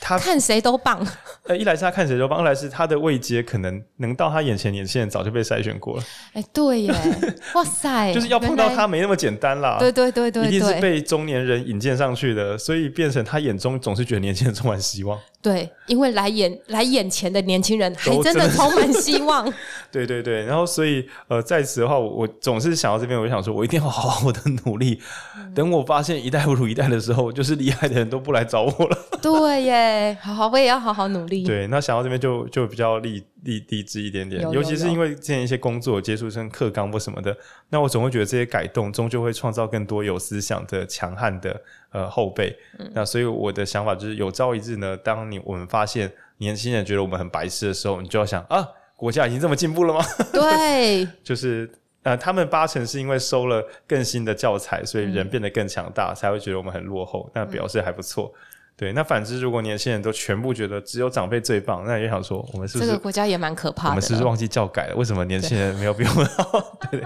他看谁都棒，呃，一来是他看谁都棒，二来是他的位阶可能能到他眼前年轻人早就被筛选过了。哎，对耶，哇塞，就是要碰到他没那么简单啦。对对对对，一定是被中年人引荐上去的，所以变成他眼中总是觉得年轻人充满希望。对，因为来眼来眼前的年轻人还真的充满希望。对对对，然后所以呃，在此的话，我，我总是想到这边，我就想说，我一定要好好的努力。嗯、等我发现一代不如一代的时候，就是厉害的人都不来找我了。对耶，好好，我也要好好努力。对，那想到这边就就比较励励励志一点点，尤其是因为之前一些工作接触像课纲或什么的，那我总会觉得这些改动终究会创造更多有思想的强悍的呃后辈。那所以我的想法就是，有朝一日呢，当你我们发现年轻人觉得我们很白痴的时候，你就要想啊，国家已经这么进步了吗？对，就是。呃，他们八成是因为收了更新的教材，所以人变得更强大，才会觉得我们很落后。那表示还不错，对，那反之，如果年轻人都全部觉得只有长辈最棒，那也想说，我们是不是这个国家也蛮可怕的？我们是不是忘记教改了？为什么年轻人没有比我们好？对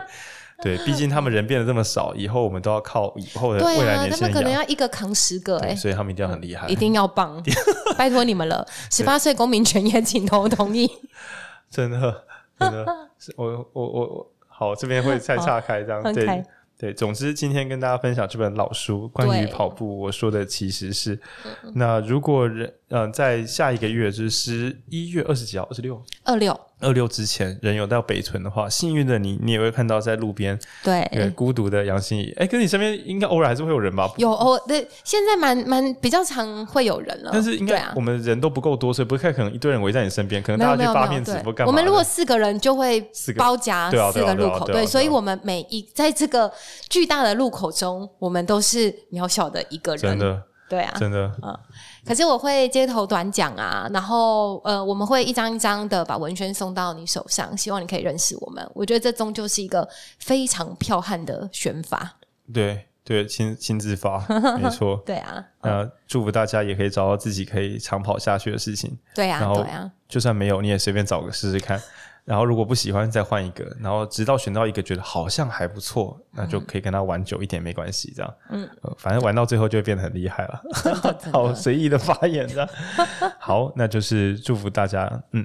对，毕竟他们人变得这么少，以后我们都要靠以后的未来年轻人养。他们可能要一个扛十个，欸，哎，所以他们一定要很厉害，一定要棒，拜托你们了。十八岁公民权也请投同意。真的，真的，我我我我。好，这边会再岔开这样，哦、对对。总之，今天跟大家分享这本老书，关于跑步，我说的其实是，那如果人嗯、呃，在下一个月就是十一月二十几号，二十六，二六。二六之前人有到北屯的话，幸运的你，你也会看到在路边对孤独的杨心怡。哎，跟你身边应该偶尔还是会有人吧？有哦，对，现在蛮蛮比较常会有人了。但是应该我们人都不够多，所以不太可能一堆人围在你身边。可能大家去发面子不干嘛？我们如果四个人就会包夹四个路口，对，所以我们每一在这个巨大的路口中，我们都是渺小的一个人。真的，对啊，真的，嗯。可是我会街头短讲啊，然后呃，我们会一张一张的把文宣送到你手上，希望你可以认识我们。我觉得这终究是一个非常彪悍的选法。对对，亲亲自发，没错。对啊，呃，祝福大家也可以找到自己可以长跑下去的事情。对啊，然啊，就算没有，你也随便找个试试看。然后如果不喜欢再换一个，然后直到选到一个觉得好像还不错，那就可以跟他玩久一点没关系，这样。嗯、呃，反正玩到最后就会变得很厉害了。好随意的发言这样。好，那就是祝福大家。嗯，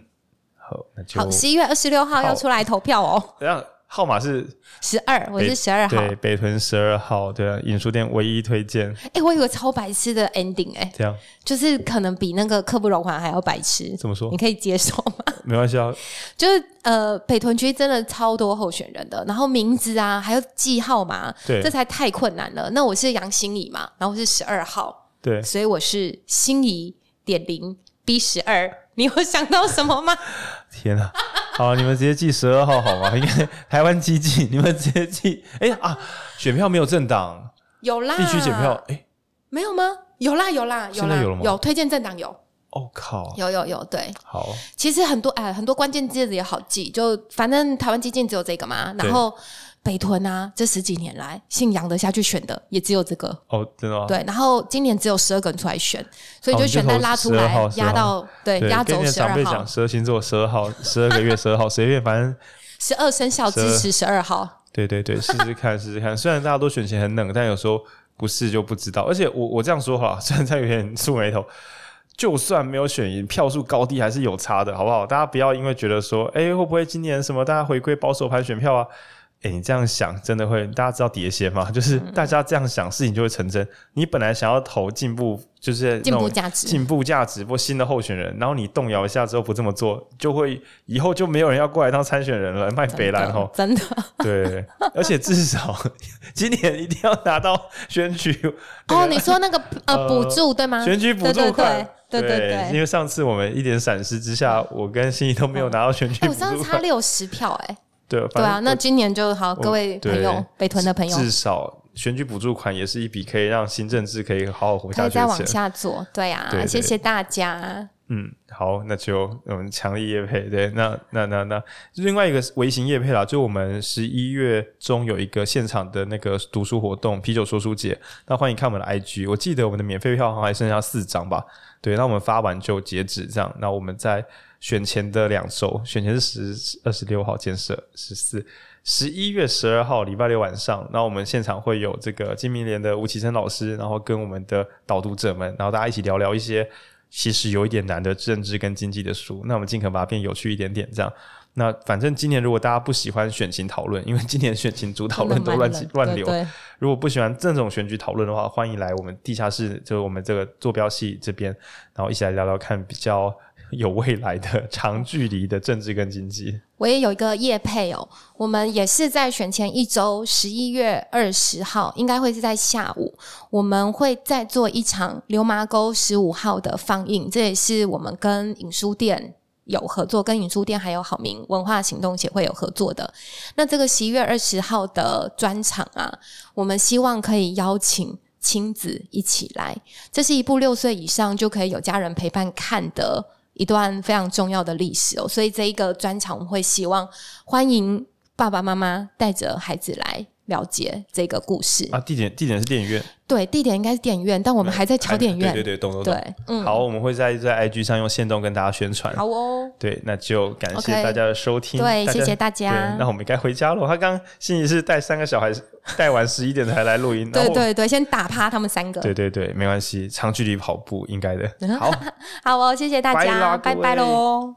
好，那就好。十一月二十六号要出来投票哦。这样号码是十二，我是十二号。对，北屯十二号，对啊，影书店唯一推荐。哎、欸，我有个超白痴的 ending，哎，这样就是可能比那个刻不容缓还要白痴。怎么说？你可以接受吗？没关系啊，就是呃，北屯区真的超多候选人的，然后名字啊，还有记号码，对，这才太困难了。那我是杨心怡嘛，然后我是十二号，对，所以我是心怡点零 B 十二。你有想到什么吗？天啊！好，你们直接记十二号好吗？应该台湾基进，你们直接记。哎、欸、啊，选票没有政党，有啦，必须检票。哎、欸，没有吗？有啦，有啦，有啦，有了吗？有推荐政党有。哦靠！有有有，对。好，其实很多哎，很多关键字也好记，就反正台湾基进只有这个嘛，然后。北屯啊，这十几年来姓杨的下去选的也只有这个哦，真的吗？对，然后今年只有十二个人出来选，所以就选单拉出来压到对压轴十二号。讲十二星座十二号，十二个月十二号，随便反正十二生肖支持十二号。对对对，试试看 试试看。虽然大家都选前很冷，但有时候不试就不知道。而且我我这样说哈，虽然在有点蹙眉头，就算没有选赢，票数高低还是有差的，好不好？大家不要因为觉得说，哎，会不会今年什么大家回归保守派选票啊？哎、欸，你这样想真的会？大家知道碟仙吗？就是大家这样想，事情就会成真。嗯、你本来想要投进步，就是进步价值、进步价值或新的候选人，然后你动摇一下之后不这么做，就会以后就没有人要过来当参选人了，卖北兰吼，真的。对，而且至少 今年一定要拿到选举。哦，你说那个呃补助对吗？选举补助款，对对对，对，对。因为上次我们一点闪失之下，我跟心怡都没有拿到选举补助。我上次差六十票，哎。对，对啊，那今年就好，各位朋友，北屯的朋友，至少选举补助款也是一笔可以让新政治可以好好活下去的钱。可以再往下做，对啊，对对对，谢谢大家。嗯，好，那就我们强力业配，对，那那那那另外一个微型业配啦，就我们十一月中有一个现场的那个读书活动，啤酒说书节，那欢迎看我们的 IG，我记得我们的免费票好像还剩下四张吧，对，那我们发完就截止，这样，那我们在。选前的两周，选前是十二十六号建设，十四十一月十二号礼拜六晚上，那我们现场会有这个金明联的吴启生老师，然后跟我们的导读者们，然后大家一起聊聊一些其实有一点难的政治跟经济的书，那我们尽可能把它变有趣一点点，这样。那反正今年如果大家不喜欢选情讨论，因为今年选情主讨论都乱乱流，如果不喜欢这种选举讨论的话，欢迎来我们地下室，就是我们这个坐标系这边，然后一起来聊聊看比较。有未来的长距离的政治跟经济，我也有一个业配哦。我们也是在选前一周，十一月二十号，应该会是在下午，我们会再做一场流麻沟十五号的放映。这也是我们跟影书店有合作，跟影书店还有好明文化行动协会有合作的。那这个十一月二十号的专场啊，我们希望可以邀请亲子一起来。这是一部六岁以上就可以有家人陪伴看的。一段非常重要的历史哦，所以这一个专场我们会希望欢迎爸爸妈妈带着孩子来了解这个故事啊。地点地点是电影院，对，地点应该是电影院，但我们还在敲电影院。对对对，懂懂懂。对，嗯，好，我们会在在 IG 上用限动跟大家宣传。好哦，对，那就感谢大家的收听。对，谢谢大家。那我们该回家了。他刚心怡是带三个小孩，带完十一点才来录音。对对对，先打趴他们三个。对对对，没关系，长距离跑步应该的。好，好哦，谢谢大家，拜拜喽。